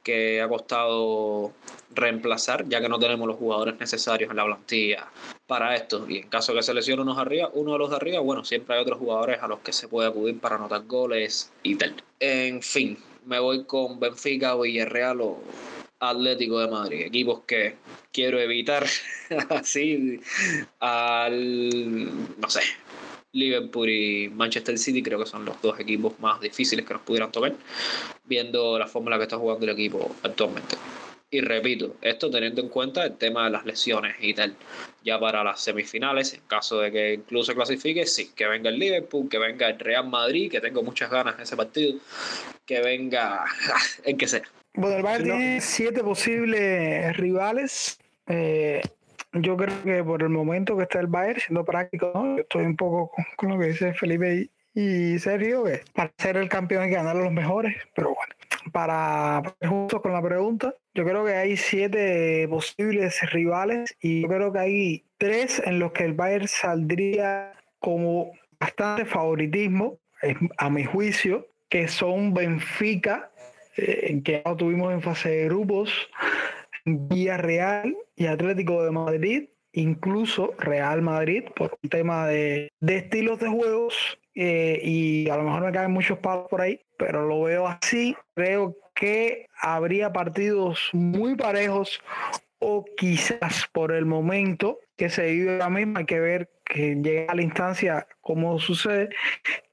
que ha costado reemplazar, ya que no tenemos los jugadores necesarios en la plantilla para esto. Y en caso de que se lesione uno, arriba, uno de los de arriba, bueno, siempre hay otros jugadores a los que se puede acudir para anotar goles y tal. En fin, me voy con Benfica, Villarreal o Atlético de Madrid, equipos que quiero evitar (laughs) así al, no sé, Liverpool y Manchester City creo que son los dos equipos más difíciles que nos pudieran tocar, viendo la forma en la que está jugando el equipo actualmente. Y repito, esto teniendo en cuenta el tema de las lesiones y tal. Ya para las semifinales, en caso de que incluso clasifique, sí, que venga el Liverpool, que venga el Real Madrid, que tengo muchas ganas en ese partido, que venga (laughs) el que sea. Bueno, el Bayern tiene siete posibles rivales. Eh, yo creo que por el momento que está el Bayern, siendo práctico, estoy un poco con, lo que dice Felipe y, Sergio, que para ser el campeón hay que ganar a los mejores. Pero bueno, para justo con la pregunta, yo creo que hay siete posibles rivales y yo creo que hay tres en los que el Bayern saldría como bastante favoritismo, a mi juicio, que son Benfica, en que no tuvimos en fase de grupos, Villarreal y Atlético de Madrid, incluso Real Madrid, por un tema de, de estilos de juegos eh, y a lo mejor me caen muchos palos por ahí, pero lo veo así. Creo que habría partidos muy parejos o quizás por el momento que se vive ahora mismo, hay que ver que llega a la instancia cómo sucede,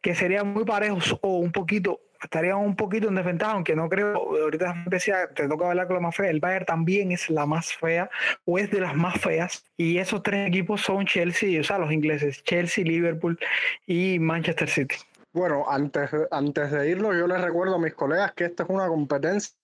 que serían muy parejos o un poquito estaríamos un poquito en desventaja, aunque no creo, ahorita decía, te toca hablar con la más fea, el Bayern también es la más fea o es de las más feas y esos tres equipos son Chelsea, o sea, los ingleses, Chelsea, Liverpool y Manchester City. Bueno, antes, antes de irlo, yo les recuerdo a mis colegas que esta es una competencia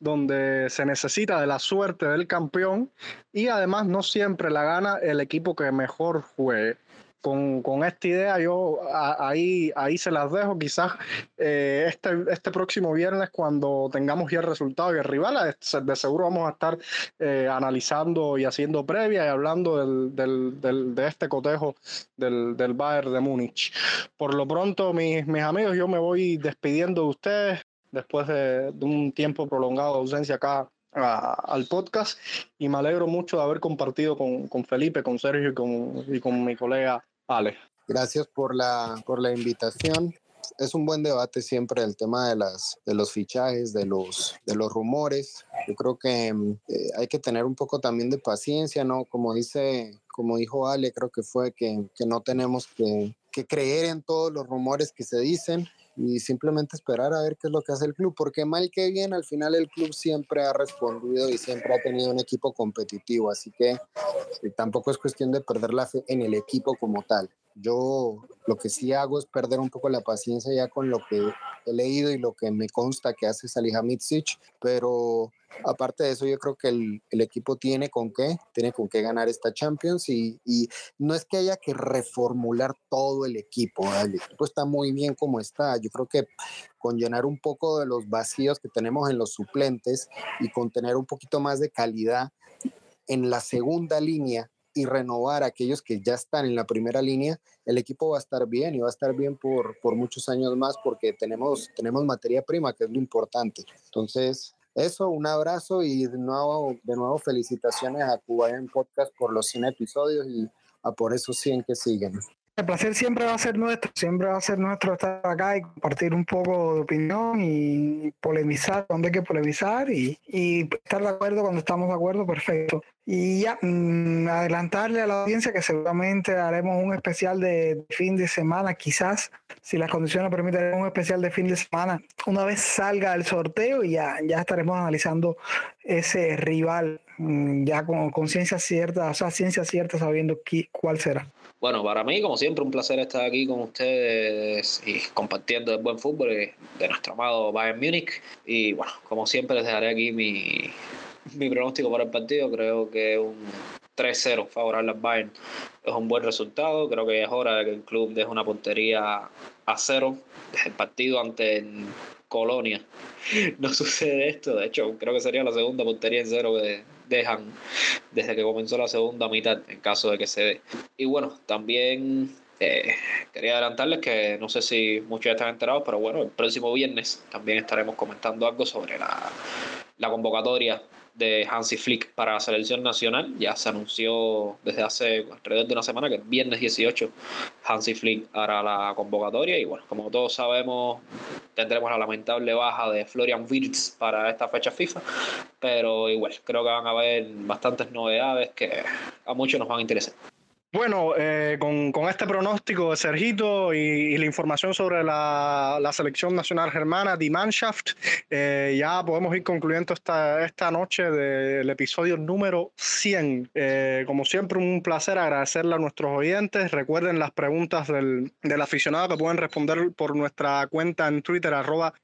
donde se necesita de la suerte del campeón y además no siempre la gana el equipo que mejor juegue con, con, esta idea yo ahí, ahí se las dejo. Quizás eh, este, este próximo viernes cuando tengamos ya el resultado y el rival, de seguro vamos a estar eh, analizando y haciendo previa y hablando del, del, del, de este cotejo del, del Bayern de Múnich. Por lo pronto, mis, mis amigos, yo me voy despidiendo de ustedes después de, de un tiempo prolongado de ausencia acá al podcast y me alegro mucho de haber compartido con, con Felipe, con Sergio y con, y con mi colega Ale. Gracias por la, por la invitación. Es un buen debate siempre el tema de, las, de los fichajes, de los, de los rumores. Yo creo que eh, hay que tener un poco también de paciencia, ¿no? Como dice, como dijo Ale, creo que fue que, que no tenemos que, que creer en todos los rumores que se dicen y simplemente esperar a ver qué es lo que hace el club, porque mal que bien, al final el club siempre ha respondido y siempre ha tenido un equipo competitivo, así que eh, tampoco es cuestión de perder la fe en el equipo como tal. Yo lo que sí hago es perder un poco la paciencia ya con lo que he leído y lo que me consta que hace Salihamidzic, pero aparte de eso, yo creo que el, el, equipo tiene con qué, tiene con qué ganar esta Champions y, y, no es que haya que reformular todo el equipo, el equipo está muy bien como está, yo creo que con llenar un poco de los vacíos que tenemos en los suplentes y con tener un poquito más de calidad en la segunda línea y renovar aquellos que ya están en la primera línea, el equipo va a estar bien y va a estar bien por, por muchos años más porque tenemos, tenemos materia prima, que es lo importante. Entonces, eso, un abrazo y de nuevo, de nuevo felicitaciones a Cuba en Podcast por los 100 episodios y a por esos 100 que siguen. El placer siempre va a ser nuestro, siempre va a ser nuestro estar acá y compartir un poco de opinión y polemizar donde hay que polemizar y, y estar de acuerdo cuando estamos de acuerdo, perfecto. Y ya, mmm, adelantarle a la audiencia que seguramente haremos un especial de fin de semana, quizás, si las condiciones permiten, un especial de fin de semana una vez salga el sorteo y ya, ya estaremos analizando ese rival mmm, ya con conciencia cierta, o sea, ciencia cierta, sabiendo qui, cuál será. Bueno, para mí, como siempre, un placer estar aquí con ustedes y compartiendo el buen fútbol de nuestro amado Bayern Múnich. Y bueno, como siempre, les dejaré aquí mi, mi pronóstico para el partido. Creo que un 3-0 favorable al Bayern es un buen resultado. Creo que es hora de que el club deje una puntería a cero. Desde el partido ante Colonia no (laughs) sucede esto. De hecho, creo que sería la segunda puntería en cero que dejan desde que comenzó la segunda mitad, en caso de que se dé. Y bueno, también eh, quería adelantarles que no sé si muchos ya están enterados, pero bueno, el próximo viernes también estaremos comentando algo sobre la, la convocatoria de Hansi Flick para la selección nacional. Ya se anunció desde hace alrededor de una semana que viernes 18 Hansi Flick hará la convocatoria y bueno, como todos sabemos tendremos la lamentable baja de Florian Wirtz para esta fecha FIFA, pero igual creo que van a haber bastantes novedades que a muchos nos van a interesar. Bueno, eh, con, con, este pronóstico de Sergito y, la información sobre la, la, selección nacional germana, Die Mannschaft, eh, ya podemos ir concluyendo esta, esta noche del episodio número 100. Eh, como siempre, un placer agradecerle a nuestros oyentes. Recuerden las preguntas del, del aficionado que pueden responder por nuestra cuenta en Twitter, arroba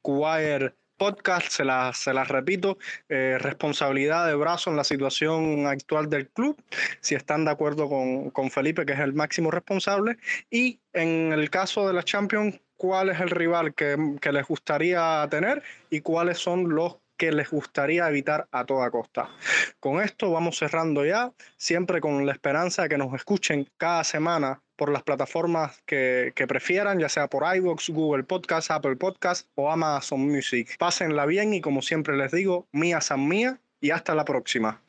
podcast, se las, se repito, eh, responsabilidad de brazo en la situación actual del club, si están de acuerdo con, con Felipe, que es el máximo responsable, y en el caso de la Champions, cuál es el rival que, que les gustaría tener y cuáles son los que les gustaría evitar a toda costa. Con esto vamos cerrando ya, siempre con la esperanza de que nos escuchen cada semana por las plataformas que, que prefieran, ya sea por iVoox, Google Podcast, Apple Podcast o Amazon Music. Pásenla bien y como siempre les digo, mía san mía, y hasta la próxima.